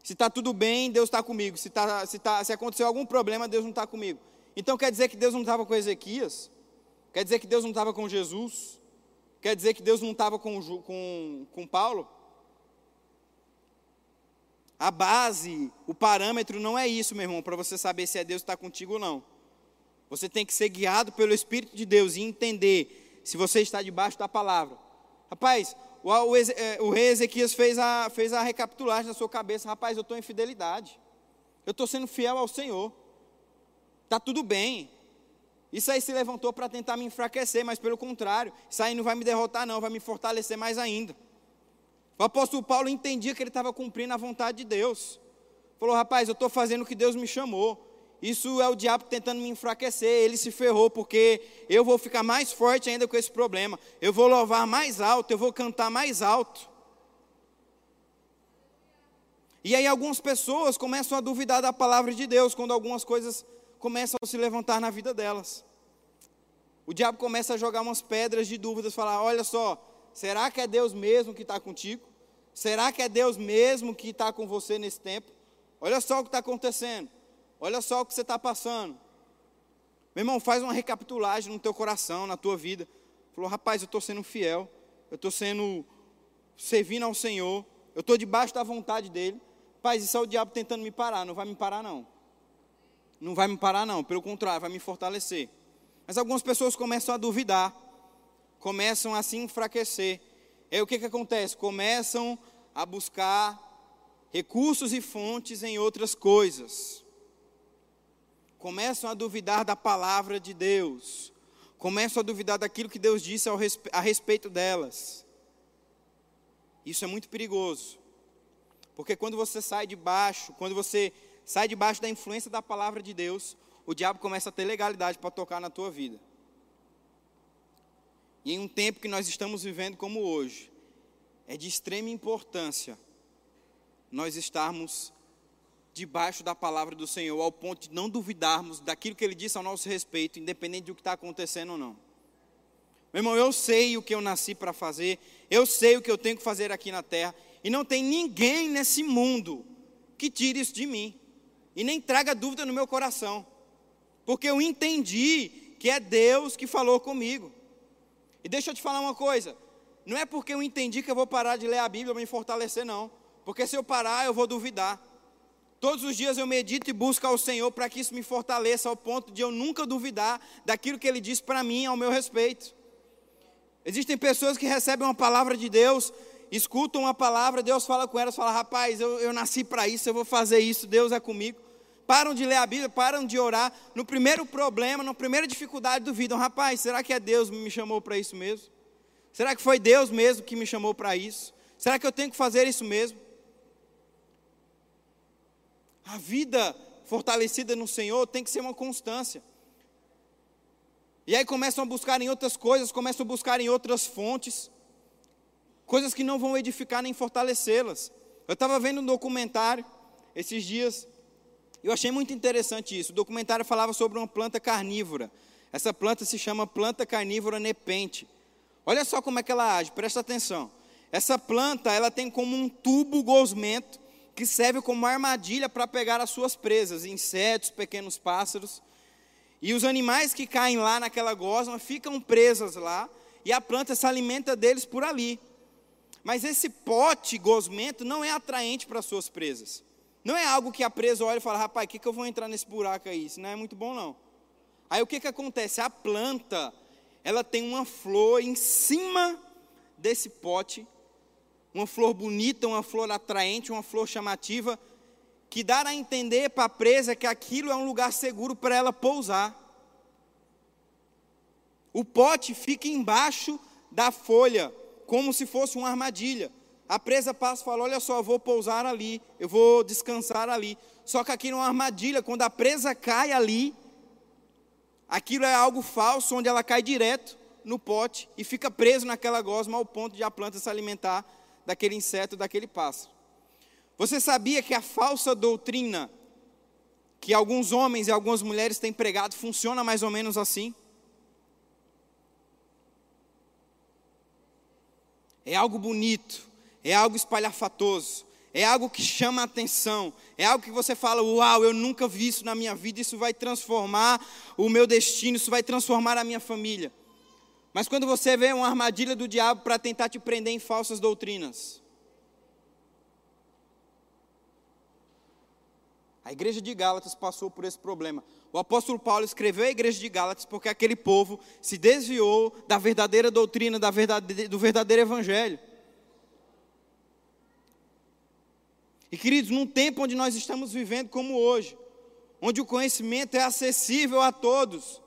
Se está tudo bem, Deus está comigo. Se, tá, se, tá, se aconteceu algum problema, Deus não está comigo. Então quer dizer que Deus não estava com Ezequias? Quer dizer que Deus não estava com Jesus? Quer dizer que Deus não estava com, com, com Paulo? A base, o parâmetro não é isso, meu irmão, para você saber se é Deus que está contigo ou não. Você tem que ser guiado pelo Espírito de Deus e entender se você está debaixo da palavra. Rapaz, o, o, é, o rei Ezequias fez a, fez a recapitulagem na sua cabeça. Rapaz, eu estou em fidelidade. Eu estou sendo fiel ao Senhor. Está tudo bem. Isso aí se levantou para tentar me enfraquecer, mas pelo contrário, isso aí não vai me derrotar, não, vai me fortalecer mais ainda. O apóstolo Paulo entendia que ele estava cumprindo a vontade de Deus. Falou, rapaz, eu estou fazendo o que Deus me chamou. Isso é o diabo tentando me enfraquecer. Ele se ferrou, porque eu vou ficar mais forte ainda com esse problema. Eu vou louvar mais alto, eu vou cantar mais alto. E aí algumas pessoas começam a duvidar da palavra de Deus quando algumas coisas começam a se levantar na vida delas. O diabo começa a jogar umas pedras de dúvidas, falar: olha só, será que é Deus mesmo que está contigo? Será que é Deus mesmo que está com você nesse tempo? Olha só o que está acontecendo. Olha só o que você está passando. Meu irmão, faz uma recapitulagem no teu coração, na tua vida. Falou, rapaz, eu estou sendo fiel, eu estou sendo servindo ao Senhor, eu estou debaixo da vontade dEle. Paz, isso é o diabo tentando me parar, não vai me parar não. Não vai me parar não, pelo contrário, vai me fortalecer. Mas algumas pessoas começam a duvidar, começam a se enfraquecer. E aí o que, que acontece? Começam a buscar recursos e fontes em outras coisas começam a duvidar da palavra de Deus, começam a duvidar daquilo que Deus disse a respeito delas. Isso é muito perigoso, porque quando você sai de baixo, quando você sai debaixo da influência da palavra de Deus, o diabo começa a ter legalidade para tocar na tua vida. E em um tempo que nós estamos vivendo como hoje, é de extrema importância nós estarmos debaixo da palavra do Senhor, ao ponto de não duvidarmos daquilo que Ele disse ao nosso respeito, independente do que está acontecendo ou não. Meu irmão, eu sei o que eu nasci para fazer, eu sei o que eu tenho que fazer aqui na terra, e não tem ninguém nesse mundo que tire isso de mim, e nem traga dúvida no meu coração, porque eu entendi que é Deus que falou comigo. E deixa eu te falar uma coisa: não é porque eu entendi que eu vou parar de ler a Bíblia para me fortalecer, não, porque se eu parar, eu vou duvidar. Todos os dias eu medito e busco ao Senhor para que isso me fortaleça ao ponto de eu nunca duvidar daquilo que Ele diz para mim ao meu respeito. Existem pessoas que recebem uma palavra de Deus, escutam uma palavra, Deus fala com elas, fala, rapaz, eu, eu nasci para isso, eu vou fazer isso, Deus é comigo. Param de ler a Bíblia, param de orar. No primeiro problema, na primeira dificuldade, duvidam, rapaz, será que é Deus que me chamou para isso mesmo? Será que foi Deus mesmo que me chamou para isso? Será que eu tenho que fazer isso mesmo? A vida fortalecida no Senhor tem que ser uma constância. E aí começam a buscar em outras coisas, começam a buscar em outras fontes, coisas que não vão edificar nem fortalecê-las. Eu estava vendo um documentário esses dias, eu achei muito interessante isso. O documentário falava sobre uma planta carnívora. Essa planta se chama planta carnívora nepente. Olha só como é que ela age, presta atenção. Essa planta, ela tem como um tubo gosmento que serve como armadilha para pegar as suas presas, insetos, pequenos pássaros. E os animais que caem lá naquela gosma ficam presas lá, e a planta se alimenta deles por ali. Mas esse pote gosmento não é atraente para as suas presas. Não é algo que a presa olha e fala, rapaz, o que, que eu vou entrar nesse buraco aí? Isso não é muito bom, não. Aí o que, que acontece? A planta, ela tem uma flor em cima desse pote uma flor bonita, uma flor atraente, uma flor chamativa, que dá a entender para a presa que aquilo é um lugar seguro para ela pousar. O pote fica embaixo da folha, como se fosse uma armadilha. A presa passa e fala: Olha só, eu vou pousar ali, eu vou descansar ali. Só que aquilo é uma armadilha, quando a presa cai ali, aquilo é algo falso, onde ela cai direto no pote e fica preso naquela gosma ao ponto de a planta se alimentar daquele inseto, daquele pássaro. Você sabia que a falsa doutrina que alguns homens e algumas mulheres têm pregado funciona mais ou menos assim? É algo bonito, é algo espalhafatoso, é algo que chama a atenção, é algo que você fala: Uau, eu nunca vi isso na minha vida, isso vai transformar o meu destino, isso vai transformar a minha família. Mas quando você vê uma armadilha do diabo para tentar te prender em falsas doutrinas, a igreja de Gálatas passou por esse problema. O apóstolo Paulo escreveu a igreja de Gálatas porque aquele povo se desviou da verdadeira doutrina, da verdade, do verdadeiro evangelho. E queridos, num tempo onde nós estamos vivendo como hoje, onde o conhecimento é acessível a todos,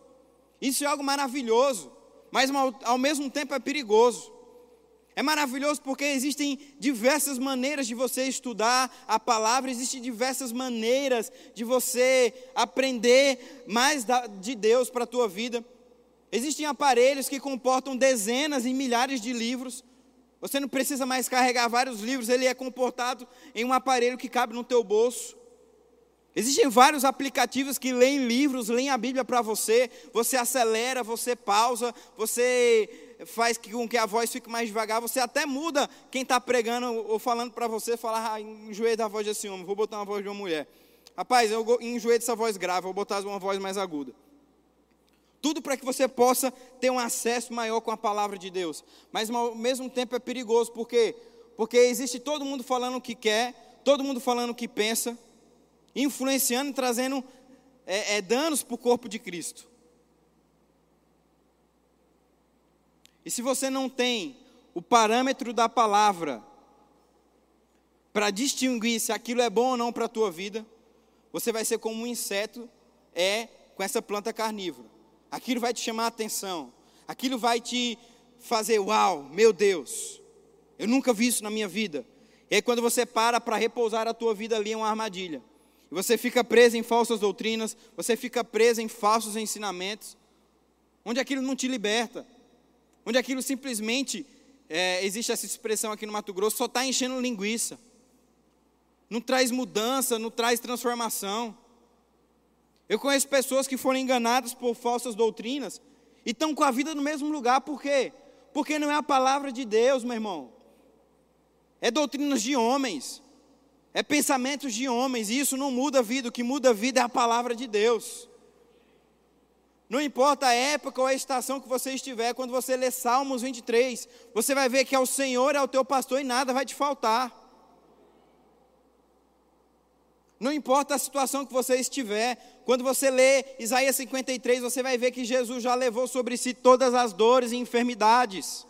isso é algo maravilhoso, mas ao mesmo tempo é perigoso. É maravilhoso porque existem diversas maneiras de você estudar a palavra, existem diversas maneiras de você aprender mais de Deus para a tua vida. Existem aparelhos que comportam dezenas e milhares de livros. Você não precisa mais carregar vários livros, ele é comportado em um aparelho que cabe no teu bolso. Existem vários aplicativos que leem livros, leem a Bíblia para você. Você acelera, você pausa, você faz com que a voz fique mais devagar. Você até muda quem está pregando ou falando para você, falar, ah, enjoei da voz desse homem, vou botar uma voz de uma mulher. Rapaz, eu enjoei dessa voz grave, vou botar uma voz mais aguda. Tudo para que você possa ter um acesso maior com a palavra de Deus. Mas ao mesmo tempo é perigoso, por quê? Porque existe todo mundo falando o que quer, todo mundo falando o que pensa, influenciando e trazendo é, é, danos para o corpo de Cristo. E se você não tem o parâmetro da palavra para distinguir se aquilo é bom ou não para a tua vida, você vai ser como um inseto é com essa planta carnívora. Aquilo vai te chamar a atenção, aquilo vai te fazer, uau, meu Deus, eu nunca vi isso na minha vida. E aí quando você para para repousar a tua vida ali é uma armadilha. E você fica preso em falsas doutrinas, você fica preso em falsos ensinamentos, onde aquilo não te liberta onde aquilo simplesmente, é, existe essa expressão aqui no Mato Grosso, só está enchendo linguiça. Não traz mudança, não traz transformação. Eu conheço pessoas que foram enganadas por falsas doutrinas e estão com a vida no mesmo lugar, por quê? Porque não é a palavra de Deus, meu irmão. É doutrinas de homens, é pensamentos de homens, e isso não muda a vida, o que muda a vida é a palavra de Deus. Não importa a época ou a estação que você estiver, quando você lê Salmos 23, você vai ver que é o Senhor, é o teu pastor e nada vai te faltar. Não importa a situação que você estiver, quando você lê Isaías 53, você vai ver que Jesus já levou sobre si todas as dores e enfermidades.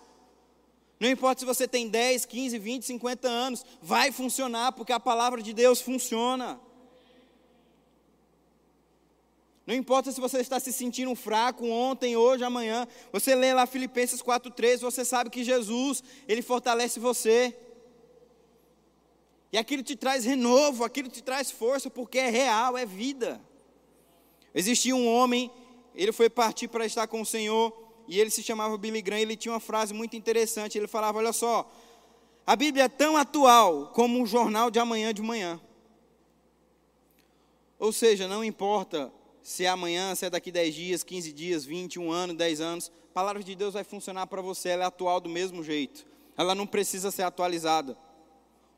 Não importa se você tem 10, 15, 20, 50 anos, vai funcionar, porque a palavra de Deus funciona. Não importa se você está se sentindo fraco ontem, hoje, amanhã. Você lê lá Filipenses 4:3, você sabe que Jesus, ele fortalece você. E aquilo te traz renovo, aquilo te traz força, porque é real, é vida. Existia um homem, ele foi partir para estar com o Senhor, e ele se chamava Billy Graham, ele tinha uma frase muito interessante, ele falava, olha só, a Bíblia é tão atual como um jornal de amanhã de manhã. Ou seja, não importa se é amanhã, se é daqui 10 dias, 15 dias, 20, um ano, 10 anos, a palavra de Deus vai funcionar para você, ela é atual do mesmo jeito. Ela não precisa ser atualizada.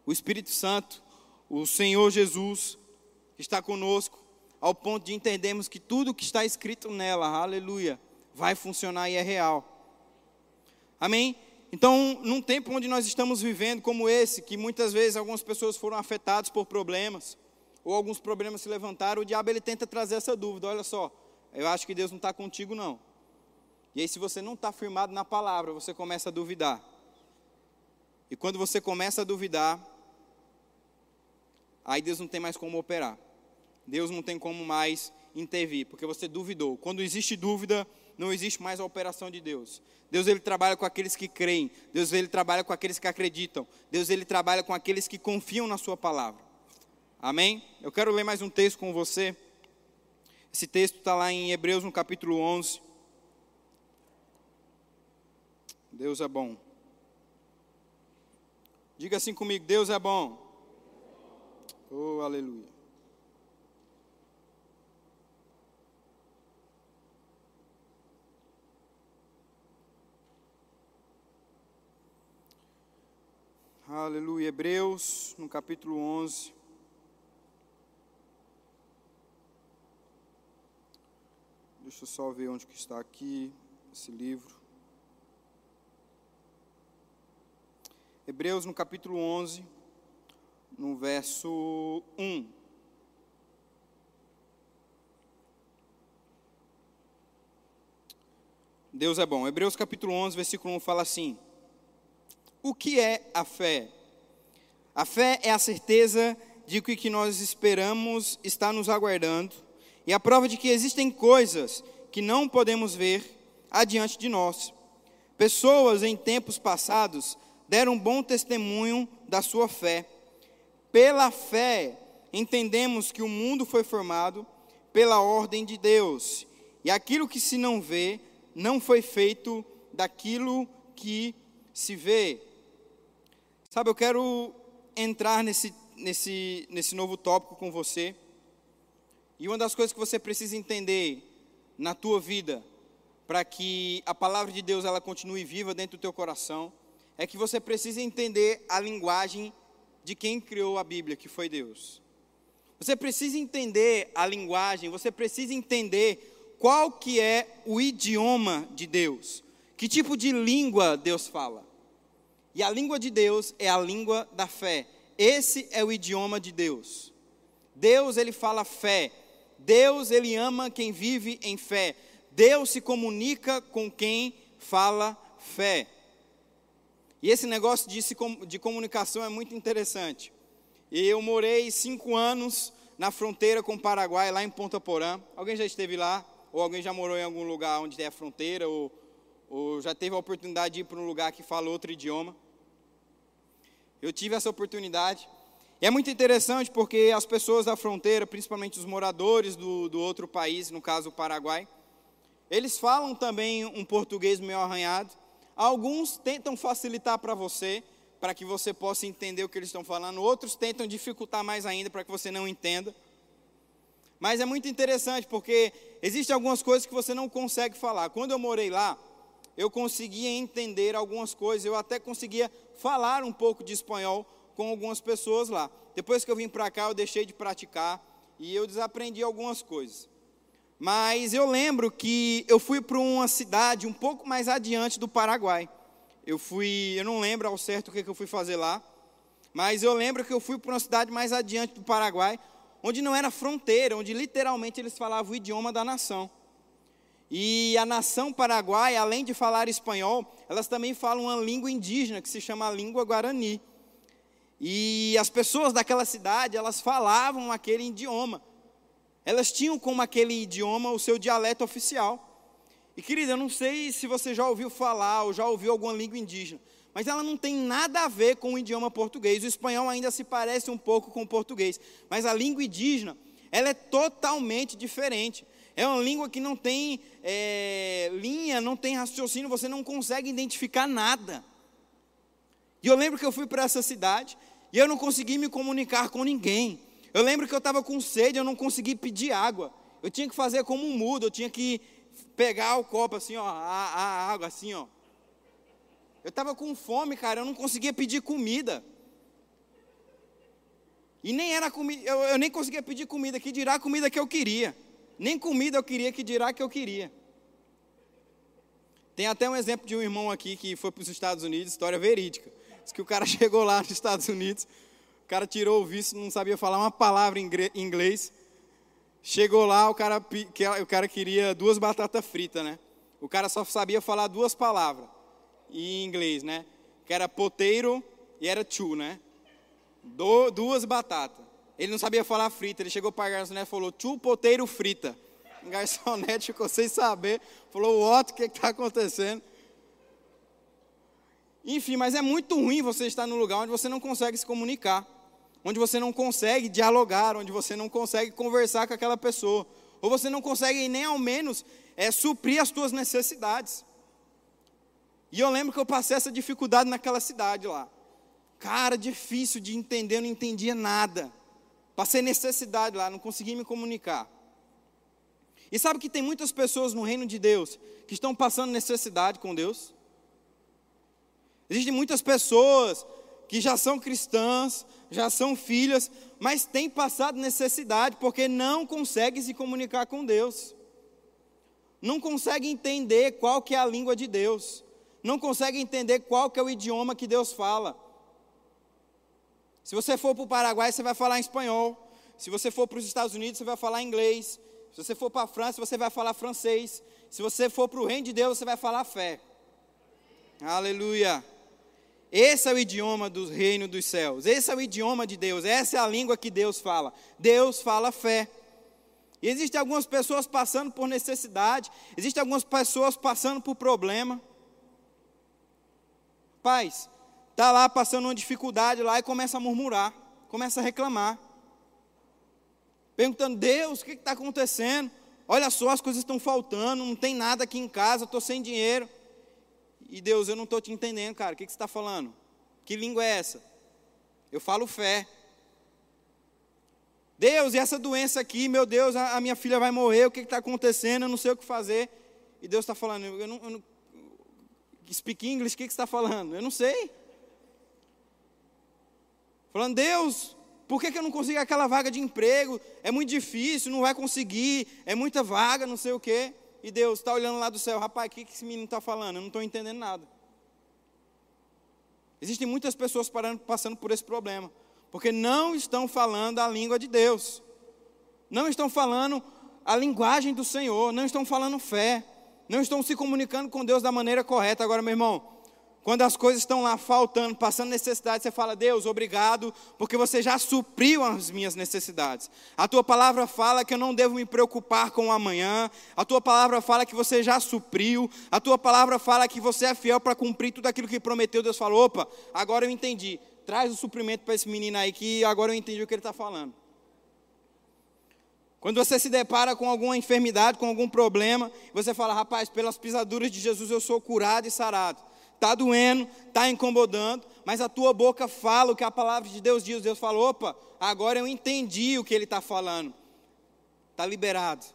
O Espírito Santo, o Senhor Jesus, está conosco, ao ponto de entendermos que tudo que está escrito nela, aleluia, vai funcionar e é real. Amém? Então, num tempo onde nós estamos vivendo como esse, que muitas vezes algumas pessoas foram afetadas por problemas, ou alguns problemas se levantaram, o diabo ele tenta trazer essa dúvida. Olha só, eu acho que Deus não está contigo, não. E aí, se você não está firmado na palavra, você começa a duvidar. E quando você começa a duvidar, aí Deus não tem mais como operar. Deus não tem como mais intervir, porque você duvidou. Quando existe dúvida, não existe mais a operação de Deus. Deus ele trabalha com aqueles que creem. Deus ele trabalha com aqueles que acreditam. Deus ele trabalha com aqueles que confiam na sua palavra. Amém? Eu quero ler mais um texto com você. Esse texto está lá em Hebreus, no capítulo 11. Deus é bom. Diga assim comigo: Deus é bom. Oh, aleluia. Aleluia. Hebreus, no capítulo 11. Deixa eu só ver onde que está aqui esse livro. Hebreus, no capítulo 11, no verso 1. Deus é bom. Hebreus capítulo 11, versículo 1 fala assim: O que é a fé? A fé é a certeza de que o que nós esperamos está nos aguardando e a prova de que existem coisas que não podemos ver adiante de nós. Pessoas em tempos passados deram bom testemunho da sua fé. Pela fé, entendemos que o mundo foi formado pela ordem de Deus, e aquilo que se não vê não foi feito daquilo que se vê. Sabe, eu quero entrar nesse, nesse, nesse novo tópico com você. E uma das coisas que você precisa entender na tua vida, para que a palavra de Deus ela continue viva dentro do teu coração, é que você precisa entender a linguagem de quem criou a Bíblia, que foi Deus. Você precisa entender a linguagem, você precisa entender qual que é o idioma de Deus. Que tipo de língua Deus fala? E a língua de Deus é a língua da fé. Esse é o idioma de Deus. Deus ele fala fé. Deus ele ama quem vive em fé. Deus se comunica com quem fala fé. E esse negócio de, de comunicação é muito interessante. Eu morei cinco anos na fronteira com o Paraguai, lá em Ponta Porã. Alguém já esteve lá? ou alguém já morou em algum lugar onde tem a fronteira, ou, ou já teve a oportunidade de ir para um lugar que fala outro idioma. Eu tive essa oportunidade. E é muito interessante porque as pessoas da fronteira, principalmente os moradores do, do outro país, no caso o Paraguai, eles falam também um português meio arranhado. Alguns tentam facilitar para você, para que você possa entender o que eles estão falando. Outros tentam dificultar mais ainda para que você não entenda. Mas é muito interessante porque existem algumas coisas que você não consegue falar. Quando eu morei lá, eu conseguia entender algumas coisas, eu até conseguia falar um pouco de espanhol com algumas pessoas lá. Depois que eu vim para cá, eu deixei de praticar e eu desaprendi algumas coisas. Mas eu lembro que eu fui para uma cidade um pouco mais adiante do Paraguai. Eu fui, eu não lembro ao certo o que, que eu fui fazer lá, mas eu lembro que eu fui para uma cidade mais adiante do Paraguai, onde não era fronteira, onde literalmente eles falavam o idioma da nação. E a nação paraguaia, além de falar espanhol, elas também falam uma língua indígena que se chama língua guarani. E as pessoas daquela cidade, elas falavam aquele idioma. Elas tinham como aquele idioma o seu dialeto oficial. E querida, eu não sei se você já ouviu falar ou já ouviu alguma língua indígena, mas ela não tem nada a ver com o idioma português. O espanhol ainda se parece um pouco com o português, mas a língua indígena, ela é totalmente diferente. É uma língua que não tem é, linha, não tem raciocínio, você não consegue identificar nada. E eu lembro que eu fui para essa cidade e eu não consegui me comunicar com ninguém. Eu lembro que eu estava com sede, eu não consegui pedir água. Eu tinha que fazer como um mudo, eu tinha que pegar o copo assim, ó, a, a água assim, ó. Eu estava com fome, cara, eu não conseguia pedir comida. E nem era comida, eu, eu, nem conseguia pedir comida, que dirá a comida que eu queria. Nem comida eu queria, que dirá que eu queria. Tem até um exemplo de um irmão aqui que foi para os Estados Unidos, história verídica. Diz que o cara (laughs) chegou lá nos Estados Unidos, o cara tirou o visto, não sabia falar uma palavra em inglês. Chegou lá, o cara, o cara queria duas batatas fritas, né? O cara só sabia falar duas palavras em inglês, né? Que era poteiro e era two, né? Do, duas batatas. Ele não sabia falar frita, ele chegou para a garçonete e falou, two poteiro frita. O garçonete (laughs) ficou sem saber, falou, what, o que está acontecendo? Enfim, mas é muito ruim você estar num lugar onde você não consegue se comunicar, onde você não consegue dialogar, onde você não consegue conversar com aquela pessoa, ou você não consegue nem ao menos é, suprir as suas necessidades. E eu lembro que eu passei essa dificuldade naquela cidade lá. Cara, difícil de entender, eu não entendia nada. Passei necessidade lá, não consegui me comunicar. E sabe que tem muitas pessoas no reino de Deus que estão passando necessidade com Deus? Existem muitas pessoas que já são cristãs, já são filhas, mas têm passado necessidade porque não conseguem se comunicar com Deus. Não conseguem entender qual que é a língua de Deus. Não conseguem entender qual que é o idioma que Deus fala. Se você for para o Paraguai, você vai falar em espanhol. Se você for para os Estados Unidos, você vai falar inglês. Se você for para a França, você vai falar francês. Se você for para o reino de Deus, você vai falar fé. Aleluia. Esse é o idioma do reino dos céus. Esse é o idioma de Deus. Essa é a língua que Deus fala. Deus fala fé. E existem algumas pessoas passando por necessidade. Existem algumas pessoas passando por problema. Paz, está lá passando uma dificuldade lá e começa a murmurar, começa a reclamar. Perguntando, Deus, o que está acontecendo? Olha só, as coisas estão faltando, não tem nada aqui em casa, estou sem dinheiro. E Deus, eu não estou te entendendo, cara. O que, que você está falando? Que língua é essa? Eu falo fé. Deus, e essa doença aqui, meu Deus, a, a minha filha vai morrer, o que está acontecendo? Eu não sei o que fazer. E Deus está falando, eu não, eu não, speak English, o que, que você está falando? Eu não sei. Falando, Deus, por que, que eu não consigo aquela vaga de emprego? É muito difícil, não vai conseguir, é muita vaga, não sei o quê. E Deus está olhando lá do céu, rapaz, o que, que esse menino está falando? Eu não estou entendendo nada. Existem muitas pessoas parando, passando por esse problema, porque não estão falando a língua de Deus, não estão falando a linguagem do Senhor, não estão falando fé, não estão se comunicando com Deus da maneira correta. Agora, meu irmão, quando as coisas estão lá faltando, passando necessidade, você fala, Deus, obrigado, porque você já supriu as minhas necessidades. A tua palavra fala que eu não devo me preocupar com o amanhã. A tua palavra fala que você já supriu. A tua palavra fala que você é fiel para cumprir tudo aquilo que prometeu. Deus falou, opa, agora eu entendi. Traz o suprimento para esse menino aí que agora eu entendi o que ele está falando. Quando você se depara com alguma enfermidade, com algum problema, você fala, rapaz, pelas pisaduras de Jesus eu sou curado e sarado está doendo, está incomodando, mas a tua boca fala o que a palavra de Deus diz. Deus falou: opa, agora eu entendi o que ele está falando. Está liberado.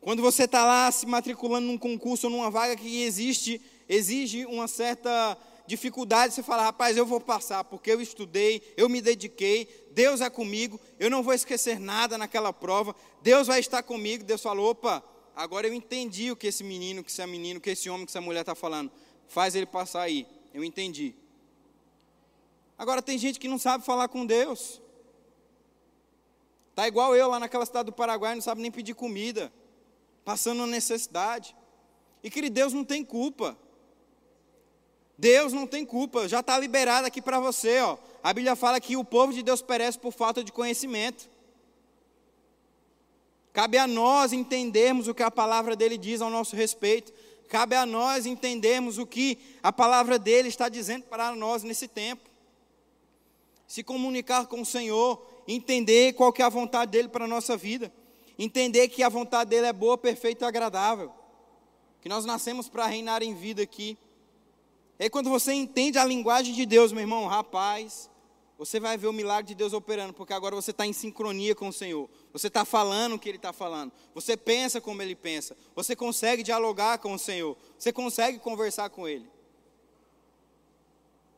Quando você está lá se matriculando num concurso ou numa vaga que existe, exige uma certa dificuldade, você fala, rapaz, eu vou passar, porque eu estudei, eu me dediquei, Deus é comigo, eu não vou esquecer nada naquela prova, Deus vai estar comigo. Deus falou, opa, agora eu entendi o que esse menino, que esse menino, que esse homem, que essa mulher está falando. Faz ele passar aí. Eu entendi. Agora tem gente que não sabe falar com Deus. Tá igual eu lá naquela cidade do Paraguai, não sabe nem pedir comida, passando uma necessidade. E que Deus não tem culpa. Deus não tem culpa, já está liberado aqui para você. Ó. A Bíblia fala que o povo de Deus perece por falta de conhecimento. Cabe a nós entendermos o que a palavra dele diz ao nosso respeito. Cabe a nós entendermos o que a palavra dele está dizendo para nós nesse tempo. Se comunicar com o Senhor, entender qual que é a vontade dele para a nossa vida. Entender que a vontade dele é boa, perfeita e agradável. Que nós nascemos para reinar em vida aqui. E aí, quando você entende a linguagem de Deus, meu irmão, rapaz, você vai ver o milagre de Deus operando, porque agora você está em sincronia com o Senhor. Você está falando o que Ele está falando. Você pensa como Ele pensa. Você consegue dialogar com o Senhor. Você consegue conversar com Ele.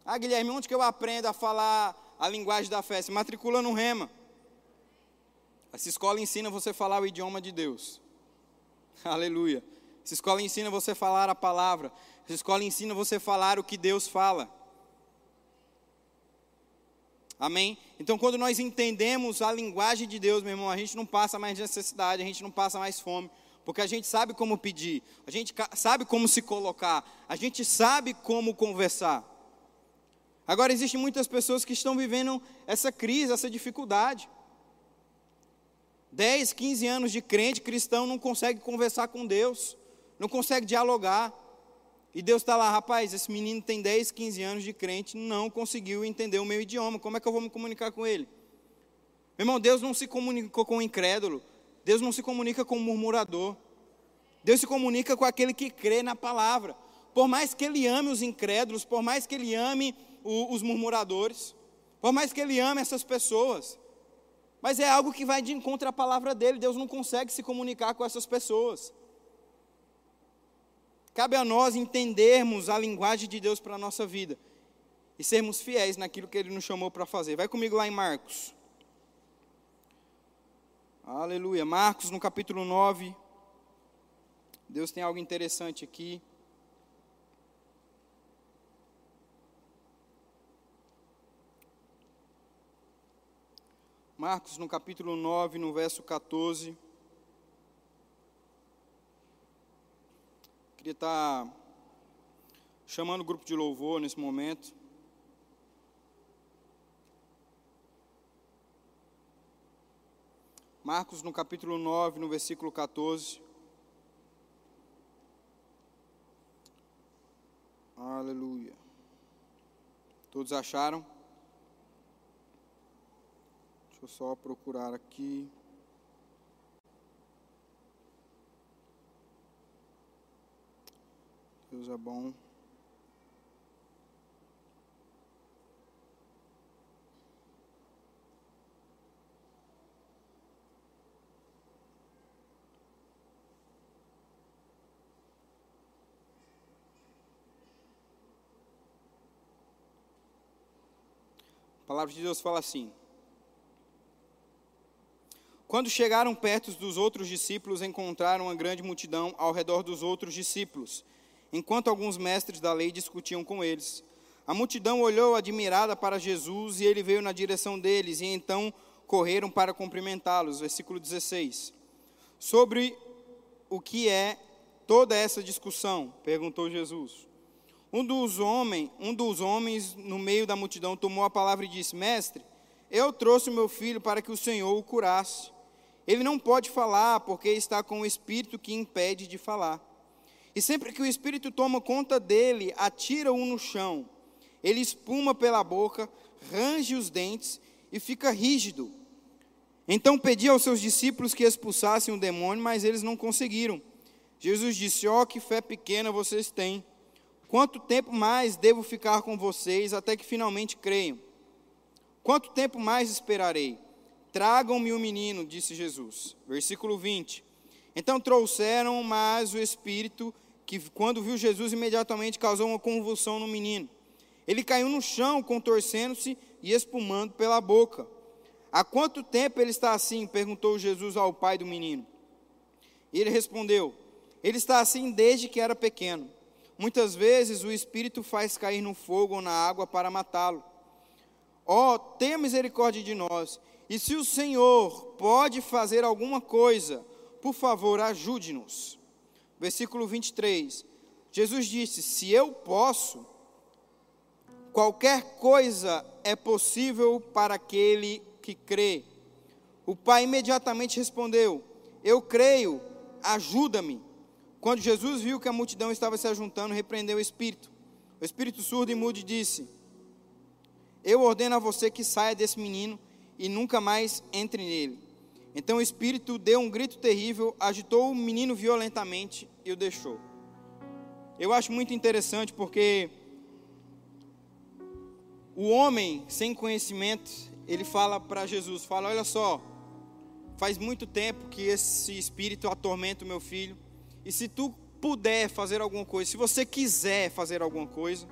Ah, Guilherme, onde que eu aprendo a falar a linguagem da fé? Se matricula no Rema. Essa escola ensina você a falar o idioma de Deus. (laughs) Aleluia. Essa escola ensina você a falar a palavra. Essa escola ensina você a falar o que Deus fala. Amém? Então, quando nós entendemos a linguagem de Deus, meu irmão, a gente não passa mais necessidade, a gente não passa mais fome, porque a gente sabe como pedir, a gente sabe como se colocar, a gente sabe como conversar. Agora, existem muitas pessoas que estão vivendo essa crise, essa dificuldade. 10, 15 anos de crente cristão não consegue conversar com Deus, não consegue dialogar. E Deus está lá, rapaz, esse menino tem 10, 15 anos de crente, não conseguiu entender o meu idioma, como é que eu vou me comunicar com ele? Meu irmão, Deus não se comunica com o incrédulo, Deus não se comunica com o murmurador, Deus se comunica com aquele que crê na palavra. Por mais que ele ame os incrédulos, por mais que ele ame o, os murmuradores, por mais que ele ame essas pessoas, mas é algo que vai de encontro à palavra dele, Deus não consegue se comunicar com essas pessoas. Cabe a nós entendermos a linguagem de Deus para a nossa vida e sermos fiéis naquilo que Ele nos chamou para fazer. Vai comigo lá em Marcos. Aleluia. Marcos, no capítulo 9. Deus tem algo interessante aqui. Marcos, no capítulo 9, no verso 14. Queria estar chamando o grupo de louvor nesse momento. Marcos, no capítulo 9, no versículo 14. Aleluia. Todos acharam? Deixa eu só procurar aqui. Deus é bom. A palavra de Deus fala assim: Quando chegaram perto dos outros discípulos, encontraram uma grande multidão ao redor dos outros discípulos, enquanto alguns mestres da lei discutiam com eles. A multidão olhou admirada para Jesus e ele veio na direção deles, e então correram para cumprimentá-los. Versículo 16. Sobre o que é toda essa discussão? perguntou Jesus. Um dos, homens, um dos homens no meio da multidão tomou a palavra e disse: Mestre, eu trouxe meu filho para que o Senhor o curasse. Ele não pode falar porque está com o espírito que impede de falar. E sempre que o espírito toma conta dele, atira-o no chão. Ele espuma pela boca, range os dentes e fica rígido. Então pedi aos seus discípulos que expulsassem o demônio, mas eles não conseguiram. Jesus disse: Ó, oh, que fé pequena vocês têm. Quanto tempo mais devo ficar com vocês até que finalmente creiam? Quanto tempo mais esperarei? Tragam-me o menino, disse Jesus. Versículo 20. Então trouxeram, mas o espírito, que quando viu Jesus, imediatamente causou uma convulsão no menino. Ele caiu no chão, contorcendo-se e espumando pela boca. Há quanto tempo ele está assim? perguntou Jesus ao pai do menino. Ele respondeu: Ele está assim desde que era pequeno. Muitas vezes o Espírito faz cair no fogo ou na água para matá-lo. Ó, oh, tenha misericórdia de nós. E se o Senhor pode fazer alguma coisa, por favor, ajude-nos. Versículo 23. Jesus disse: Se eu posso, qualquer coisa é possível para aquele que crê. O pai imediatamente respondeu: Eu creio, ajuda-me. Quando Jesus viu que a multidão estava se ajuntando, repreendeu o espírito. O espírito surdo e mudo disse: Eu ordeno a você que saia desse menino e nunca mais entre nele. Então o espírito deu um grito terrível, agitou o menino violentamente e o deixou. Eu acho muito interessante porque o homem sem conhecimento, ele fala para Jesus, fala: "Olha só, faz muito tempo que esse espírito atormenta o meu filho. E se tu puder fazer alguma coisa, se você quiser fazer alguma coisa,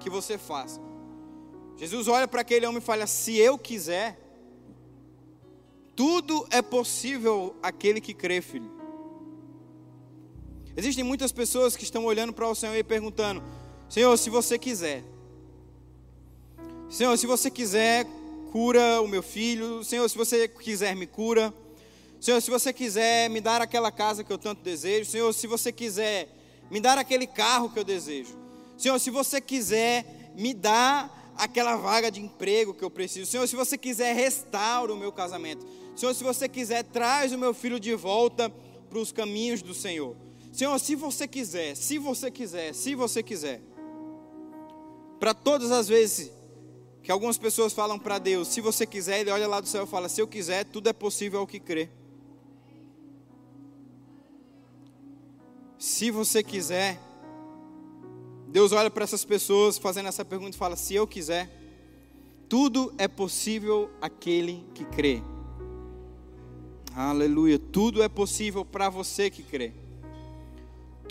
que você faça. Jesus olha para aquele homem e fala: Se eu quiser, tudo é possível aquele que crê, filho. Existem muitas pessoas que estão olhando para o Senhor e perguntando: Senhor, se você quiser, Senhor, se você quiser, cura o meu filho. Senhor, se você quiser, me cura. Senhor, se você quiser me dar aquela casa que eu tanto desejo, Senhor, se você quiser me dar aquele carro que eu desejo, Senhor, se você quiser me dar aquela vaga de emprego que eu preciso, Senhor, se você quiser restaura o meu casamento, Senhor, se você quiser traz o meu filho de volta para os caminhos do Senhor, Senhor, se você quiser, se você quiser, se você quiser, para todas as vezes que algumas pessoas falam para Deus, se você quiser, Ele olha lá do céu e fala: se eu quiser, tudo é possível ao que crê. Se você quiser, Deus olha para essas pessoas fazendo essa pergunta e fala: se eu quiser, tudo é possível aquele que crê. Aleluia, tudo é possível para você que crê.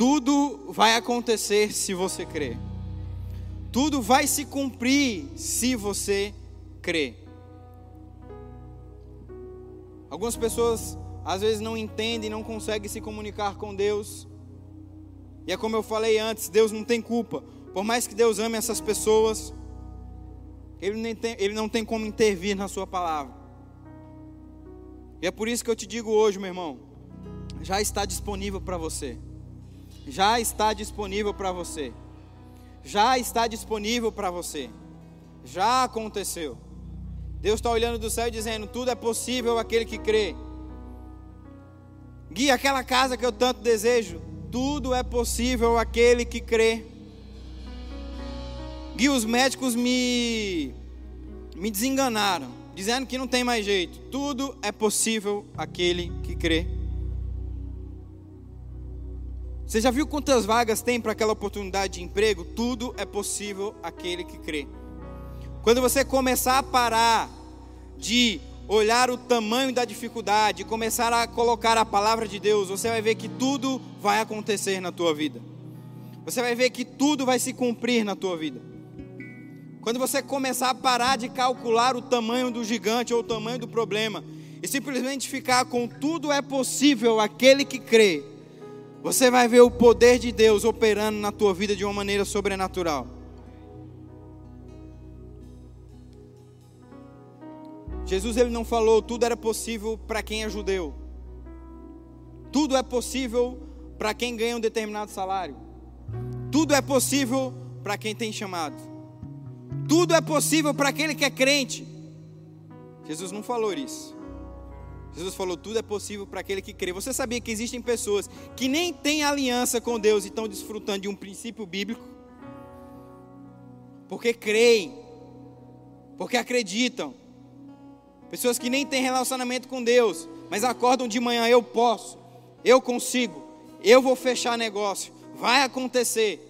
Tudo vai acontecer se você crer. Tudo vai se cumprir se você crer. Algumas pessoas às vezes não entendem, não conseguem se comunicar com Deus. E é como eu falei antes, Deus não tem culpa. Por mais que Deus ame essas pessoas, Ele, nem tem, ele não tem como intervir na sua palavra. E é por isso que eu te digo hoje, meu irmão, já está disponível para você. Já está disponível para você. Já está disponível para você. Já aconteceu. Deus está olhando do céu e dizendo: tudo é possível aquele que crê. Guia aquela casa que eu tanto desejo. Tudo é possível aquele que crê. Guia os médicos me me desenganaram, dizendo que não tem mais jeito. Tudo é possível aquele que crê. Você já viu quantas vagas tem para aquela oportunidade de emprego? Tudo é possível aquele que crê. Quando você começar a parar de olhar o tamanho da dificuldade, começar a colocar a palavra de Deus, você vai ver que tudo vai acontecer na tua vida. Você vai ver que tudo vai se cumprir na tua vida. Quando você começar a parar de calcular o tamanho do gigante ou o tamanho do problema e simplesmente ficar com tudo é possível aquele que crê, você vai ver o poder de Deus operando na tua vida de uma maneira sobrenatural. Jesus ele não falou tudo era possível para quem é judeu. Tudo é possível para quem ganha um determinado salário. Tudo é possível para quem tem chamado. Tudo é possível para aquele que é crente. Jesus não falou isso. Jesus falou: tudo é possível para aquele que crê. Você sabia que existem pessoas que nem têm aliança com Deus e estão desfrutando de um princípio bíblico? Porque creem, porque acreditam. Pessoas que nem têm relacionamento com Deus, mas acordam de manhã: eu posso, eu consigo, eu vou fechar negócio, vai acontecer.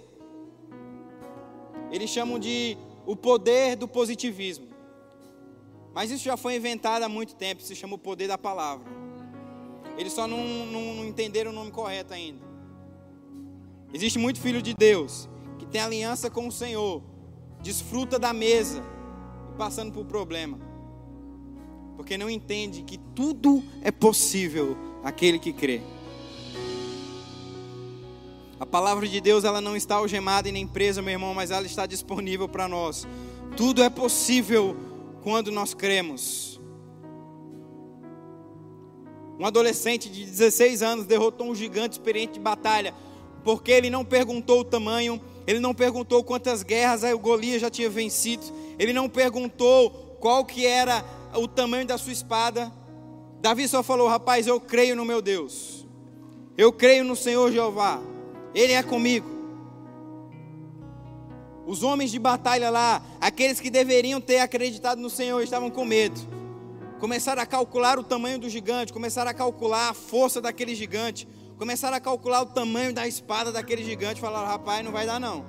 Eles chamam de o poder do positivismo. Mas isso já foi inventado há muito tempo, se chama o poder da palavra. Eles só não, não, não entenderam o nome correto ainda. Existe muito filho de Deus que tem aliança com o Senhor, desfruta da mesa e passando por problema. Porque não entende que tudo é possível aquele que crê. A palavra de Deus ela não está algemada e nem presa, meu irmão, mas ela está disponível para nós. Tudo é possível quando nós cremos. Um adolescente de 16 anos derrotou um gigante experiente de batalha, porque ele não perguntou o tamanho, ele não perguntou quantas guerras o Golias já tinha vencido, ele não perguntou qual que era o tamanho da sua espada. Davi só falou: "Rapaz, eu creio no meu Deus. Eu creio no Senhor Jeová. Ele é comigo." Os homens de batalha lá, aqueles que deveriam ter acreditado no Senhor, estavam com medo. Começaram a calcular o tamanho do gigante, começaram a calcular a força daquele gigante, começaram a calcular o tamanho da espada daquele gigante. Falaram, rapaz, não vai dar não.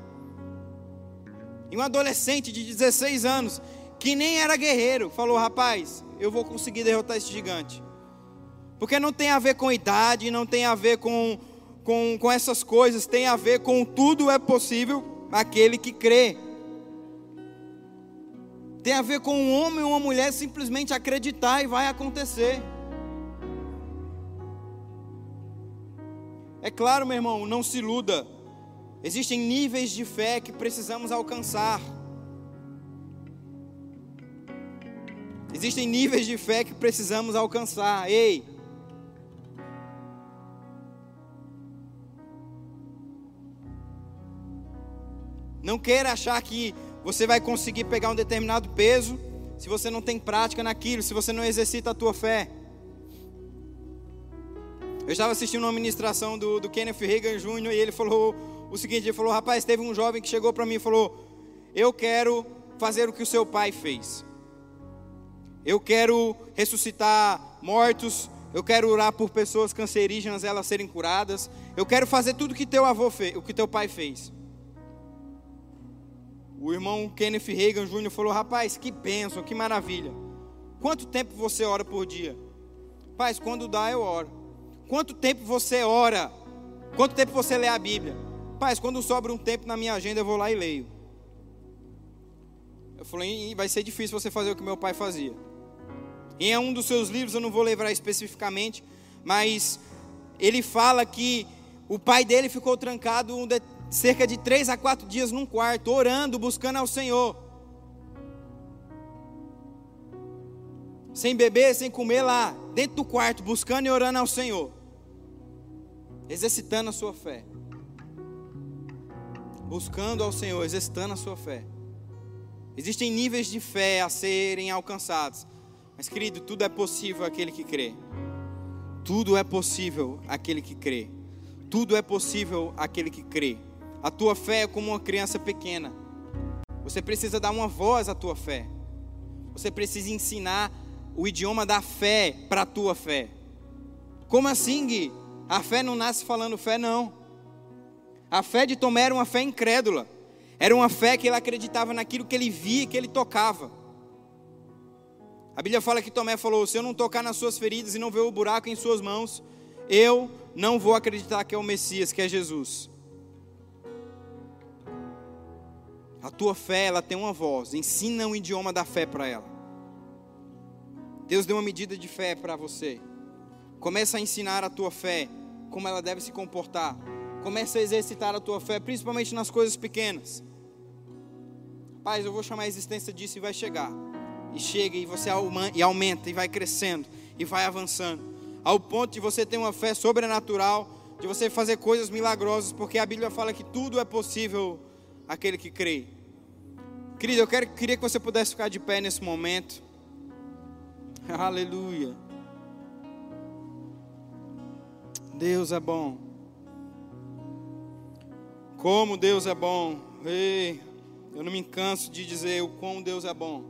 E um adolescente de 16 anos, que nem era guerreiro, falou, rapaz, eu vou conseguir derrotar esse gigante. Porque não tem a ver com idade, não tem a ver com, com, com essas coisas, tem a ver com tudo é possível aquele que crê. Tem a ver com um homem ou uma mulher simplesmente acreditar e vai acontecer. É claro, meu irmão, não se iluda. Existem níveis de fé que precisamos alcançar. Existem níveis de fé que precisamos alcançar. Ei, Não queira achar que você vai conseguir pegar um determinado peso se você não tem prática naquilo, se você não exercita a tua fé. Eu estava assistindo uma ministração do, do Kenneth Reagan Jr. e ele falou o seguinte: ele falou, rapaz, teve um jovem que chegou para mim e falou: Eu quero fazer o que o seu pai fez. Eu quero ressuscitar mortos. Eu quero orar por pessoas cancerígenas, elas serem curadas. Eu quero fazer tudo que teu avô fez, o que teu pai fez. O irmão Kenneth Reagan Jr. falou: Rapaz, que bênção, que maravilha. Quanto tempo você ora por dia? Paz, quando dá, eu oro. Quanto tempo você ora Quanto tempo você lê a Bíblia? Paz, quando sobra um tempo na minha agenda, eu vou lá e leio. Eu falei, vai ser difícil você fazer o que meu pai fazia. Em um dos seus livros, eu não vou lembrar especificamente, mas ele fala que o pai dele ficou trancado cerca de três a quatro dias num quarto, orando, buscando ao Senhor. Sem beber, sem comer lá, dentro do quarto, buscando e orando ao Senhor. Exercitando a sua fé. Buscando ao Senhor, exercitando a sua fé. Existem níveis de fé a serem alcançados. Mas, querido, tudo é possível aquele que crê. Tudo é possível aquele que crê. Tudo é possível aquele que crê. A tua fé é como uma criança pequena. Você precisa dar uma voz à tua fé. Você precisa ensinar o idioma da fé para a tua fé. Como assim, Gui? A fé não nasce falando fé, não. A fé de Tomé era uma fé incrédula. Era uma fé que ele acreditava naquilo que ele via, que ele tocava. A Bíblia fala que Tomé falou: Se eu não tocar nas suas feridas e não ver o buraco em suas mãos, eu não vou acreditar que é o Messias, que é Jesus. A tua fé, ela tem uma voz. Ensina o idioma da fé para ela. Deus deu uma medida de fé para você. Começa a ensinar a tua fé, como ela deve se comportar. Começa a exercitar a tua fé, principalmente nas coisas pequenas. Paz, eu vou chamar a existência disso e vai chegar. E chega e você e aumenta e vai crescendo e vai avançando. Ao ponto de você ter uma fé sobrenatural, de você fazer coisas milagrosas, porque a Bíblia fala que tudo é possível aquele que crê. Querido, eu quero, queria que você pudesse ficar de pé nesse momento. (laughs) Aleluia. Deus é bom. Como Deus é bom. Ei. Eu não me canso de dizer o quão Deus é bom.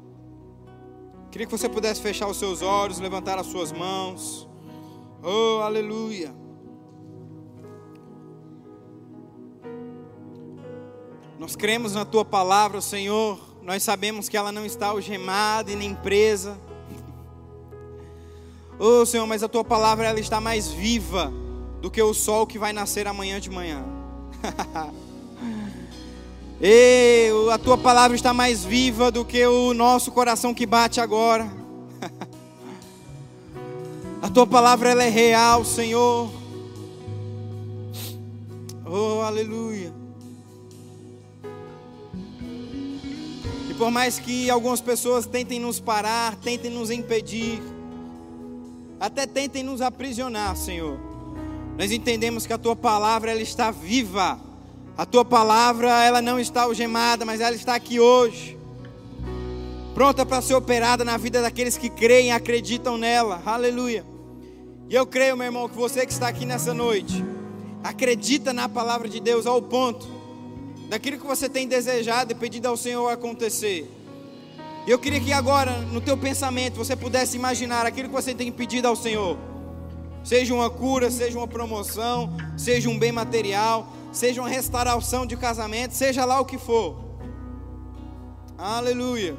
Queria que você pudesse fechar os seus olhos, levantar as suas mãos. Oh, aleluia. Nós cremos na tua palavra, Senhor. Nós sabemos que ela não está algemada e nem presa. Oh, Senhor, mas a tua palavra ela está mais viva do que o sol que vai nascer amanhã de manhã. (laughs) Ei, a tua palavra está mais viva do que o nosso coração que bate agora. (laughs) A tua palavra ela é real, Senhor. Oh, aleluia. Por mais que algumas pessoas tentem nos parar, tentem nos impedir, até tentem nos aprisionar, Senhor, nós entendemos que a tua palavra ela está viva a tua palavra, ela não está algemada, mas ela está aqui hoje. Pronta para ser operada na vida daqueles que creem e acreditam nela. Aleluia. E eu creio, meu irmão, que você que está aqui nessa noite, acredita na palavra de Deus ao ponto daquilo que você tem desejado e pedido ao Senhor acontecer. E eu queria que agora, no teu pensamento, você pudesse imaginar aquilo que você tem pedido ao Senhor. Seja uma cura, seja uma promoção, seja um bem material, seja uma restauração de casamento, seja lá o que for. Aleluia.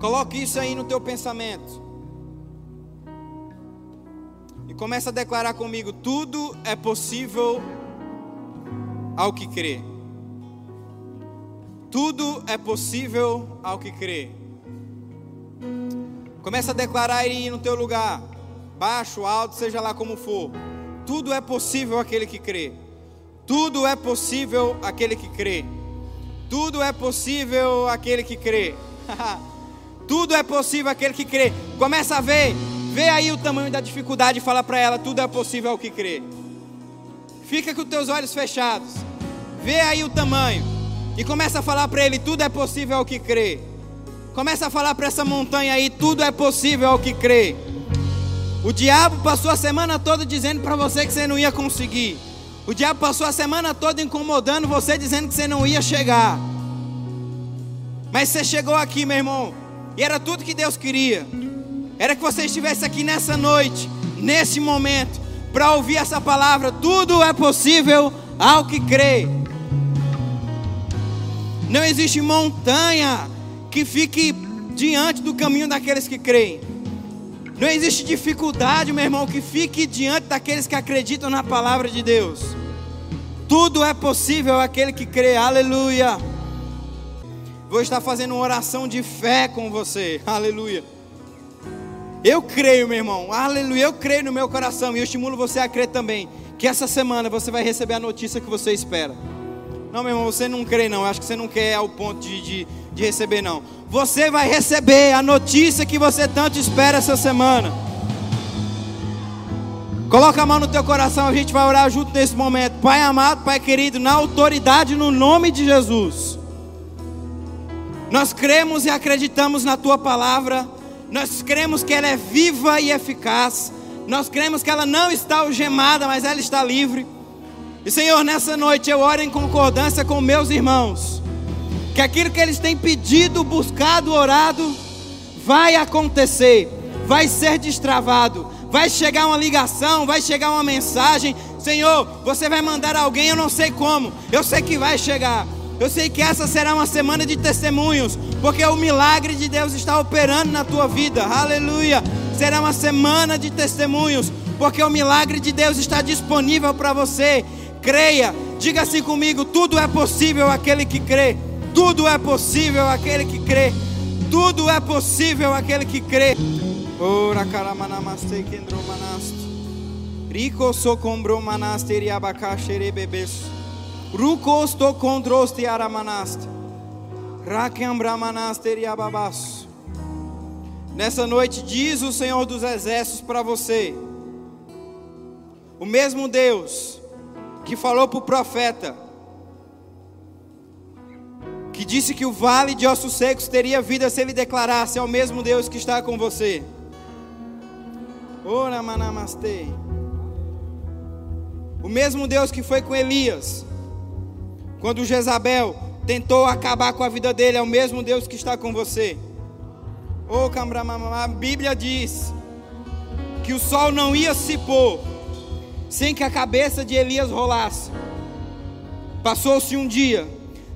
Coloque isso aí no teu pensamento. E começa a declarar comigo: tudo é possível ao que crê. Tudo é possível ao que crê. Começa a declarar aí no teu lugar, baixo, alto, seja lá como for. Tudo é possível aquele que crê. Tudo é possível aquele que crê. Tudo é possível aquele que crê. (laughs) tudo é possível aquele que crê. Começa a ver, vê aí o tamanho da dificuldade e fala para ela, tudo é possível ao que crê. Fica com os teus olhos fechados. Vê aí o tamanho e começa a falar para ele, tudo é possível ao que crê. Começa a falar para essa montanha aí, tudo é possível ao que crê. O diabo passou a semana toda dizendo para você que você não ia conseguir. O diabo passou a semana toda incomodando você, dizendo que você não ia chegar. Mas você chegou aqui, meu irmão, e era tudo que Deus queria. Era que você estivesse aqui nessa noite, nesse momento, para ouvir essa palavra. Tudo é possível ao que crê. Não existe montanha que fique diante do caminho daqueles que creem. Não existe dificuldade, meu irmão, que fique diante daqueles que acreditam na palavra de Deus. Tudo é possível aquele que crê. Aleluia. Vou estar fazendo uma oração de fé com você. Aleluia. Eu creio, meu irmão. Aleluia. Eu creio no meu coração e eu estimulo você a crer também que essa semana você vai receber a notícia que você espera. Não, meu irmão, você não crê, não. Acho que você não quer ao ponto de, de, de receber, não. Você vai receber a notícia que você tanto espera essa semana. Coloca a mão no teu coração, a gente vai orar junto nesse momento. Pai amado, Pai querido, na autoridade, no nome de Jesus. Nós cremos e acreditamos na tua palavra. Nós cremos que ela é viva e eficaz. Nós cremos que ela não está algemada, mas ela está livre. E Senhor, nessa noite eu oro em concordância com meus irmãos, que aquilo que eles têm pedido, buscado, orado, vai acontecer, vai ser destravado, vai chegar uma ligação, vai chegar uma mensagem. Senhor, você vai mandar alguém, eu não sei como, eu sei que vai chegar. Eu sei que essa será uma semana de testemunhos, porque o milagre de Deus está operando na tua vida. Aleluia! Será uma semana de testemunhos, porque o milagre de Deus está disponível para você creia. Diga assim comigo: tudo é possível aquele que crê. Tudo é possível aquele que crê. Tudo é possível aquele que crê. Ora karamanamaste kendromanaste. Rico socombro manaster e abacaxere bebês. Rucos to condroste aramanaste. Rakembra manaster e ababaço. Nessa noite diz o Senhor dos Exércitos para você. O mesmo Deus que falou para o profeta, que disse que o vale de ossos secos teria vida se ele declarasse ao mesmo Deus que está com você. Ora manamastei. O mesmo Deus que foi com Elias, quando Jezabel tentou acabar com a vida dele, é o mesmo Deus que está com você. Oh, a Bíblia diz que o sol não ia se pôr sem que a cabeça de Elias rolasse. Passou-se um dia,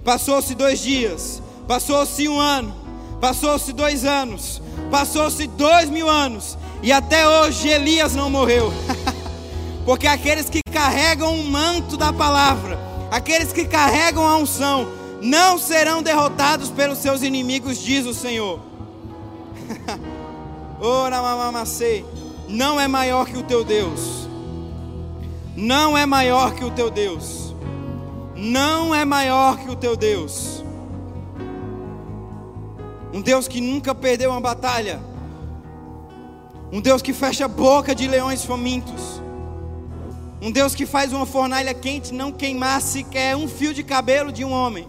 passou-se dois dias, passou-se um ano, passou-se dois anos, passou-se dois mil anos, e até hoje Elias não morreu. (laughs) Porque aqueles que carregam o manto da palavra, aqueles que carregam a unção, não serão derrotados pelos seus inimigos, diz o Senhor. (laughs) Ora, mamamacei, não é maior que o teu Deus não é maior que o teu Deus. Não é maior que o teu Deus. Um Deus que nunca perdeu uma batalha. Um Deus que fecha a boca de leões famintos. Um Deus que faz uma fornalha quente não queimar sequer um fio de cabelo de um homem.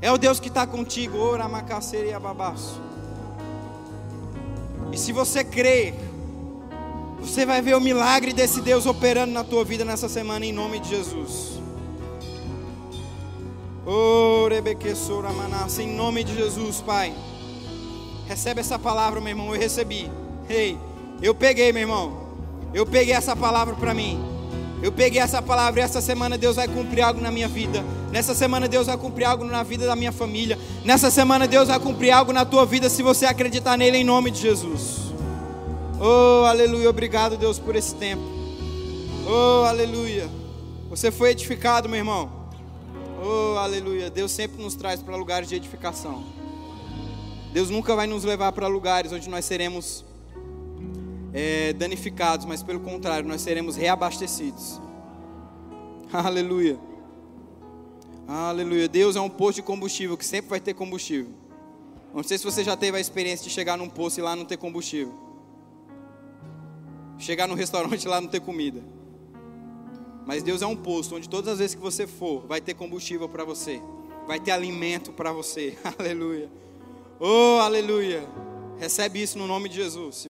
É o Deus que está contigo. Ora, macaceira e ababaço. E se você crer você vai ver o milagre desse Deus operando na tua vida nessa semana em nome de Jesus. Em nome de Jesus, Pai. Recebe essa palavra, meu irmão. Eu recebi. Ei, eu peguei, meu irmão. Eu peguei essa palavra para mim. Eu peguei essa palavra e essa semana Deus vai cumprir algo na minha vida. Nessa semana Deus vai cumprir algo na vida da minha família. Nessa semana Deus vai cumprir algo na tua vida se você acreditar nele em nome de Jesus. Oh, aleluia. Obrigado, Deus, por esse tempo. Oh, aleluia. Você foi edificado, meu irmão. Oh, aleluia. Deus sempre nos traz para lugares de edificação. Deus nunca vai nos levar para lugares onde nós seremos é, danificados, mas pelo contrário, nós seremos reabastecidos. (laughs) Aleluia. Aleluia. Deus é um posto de combustível que sempre vai ter combustível. Não sei se você já teve a experiência de chegar num posto e lá não ter combustível. Chegar no restaurante lá não ter comida. Mas Deus é um posto onde todas as vezes que você for, vai ter combustível para você, vai ter alimento para você. (laughs) Aleluia. Oh, aleluia. Recebe isso no nome de Jesus.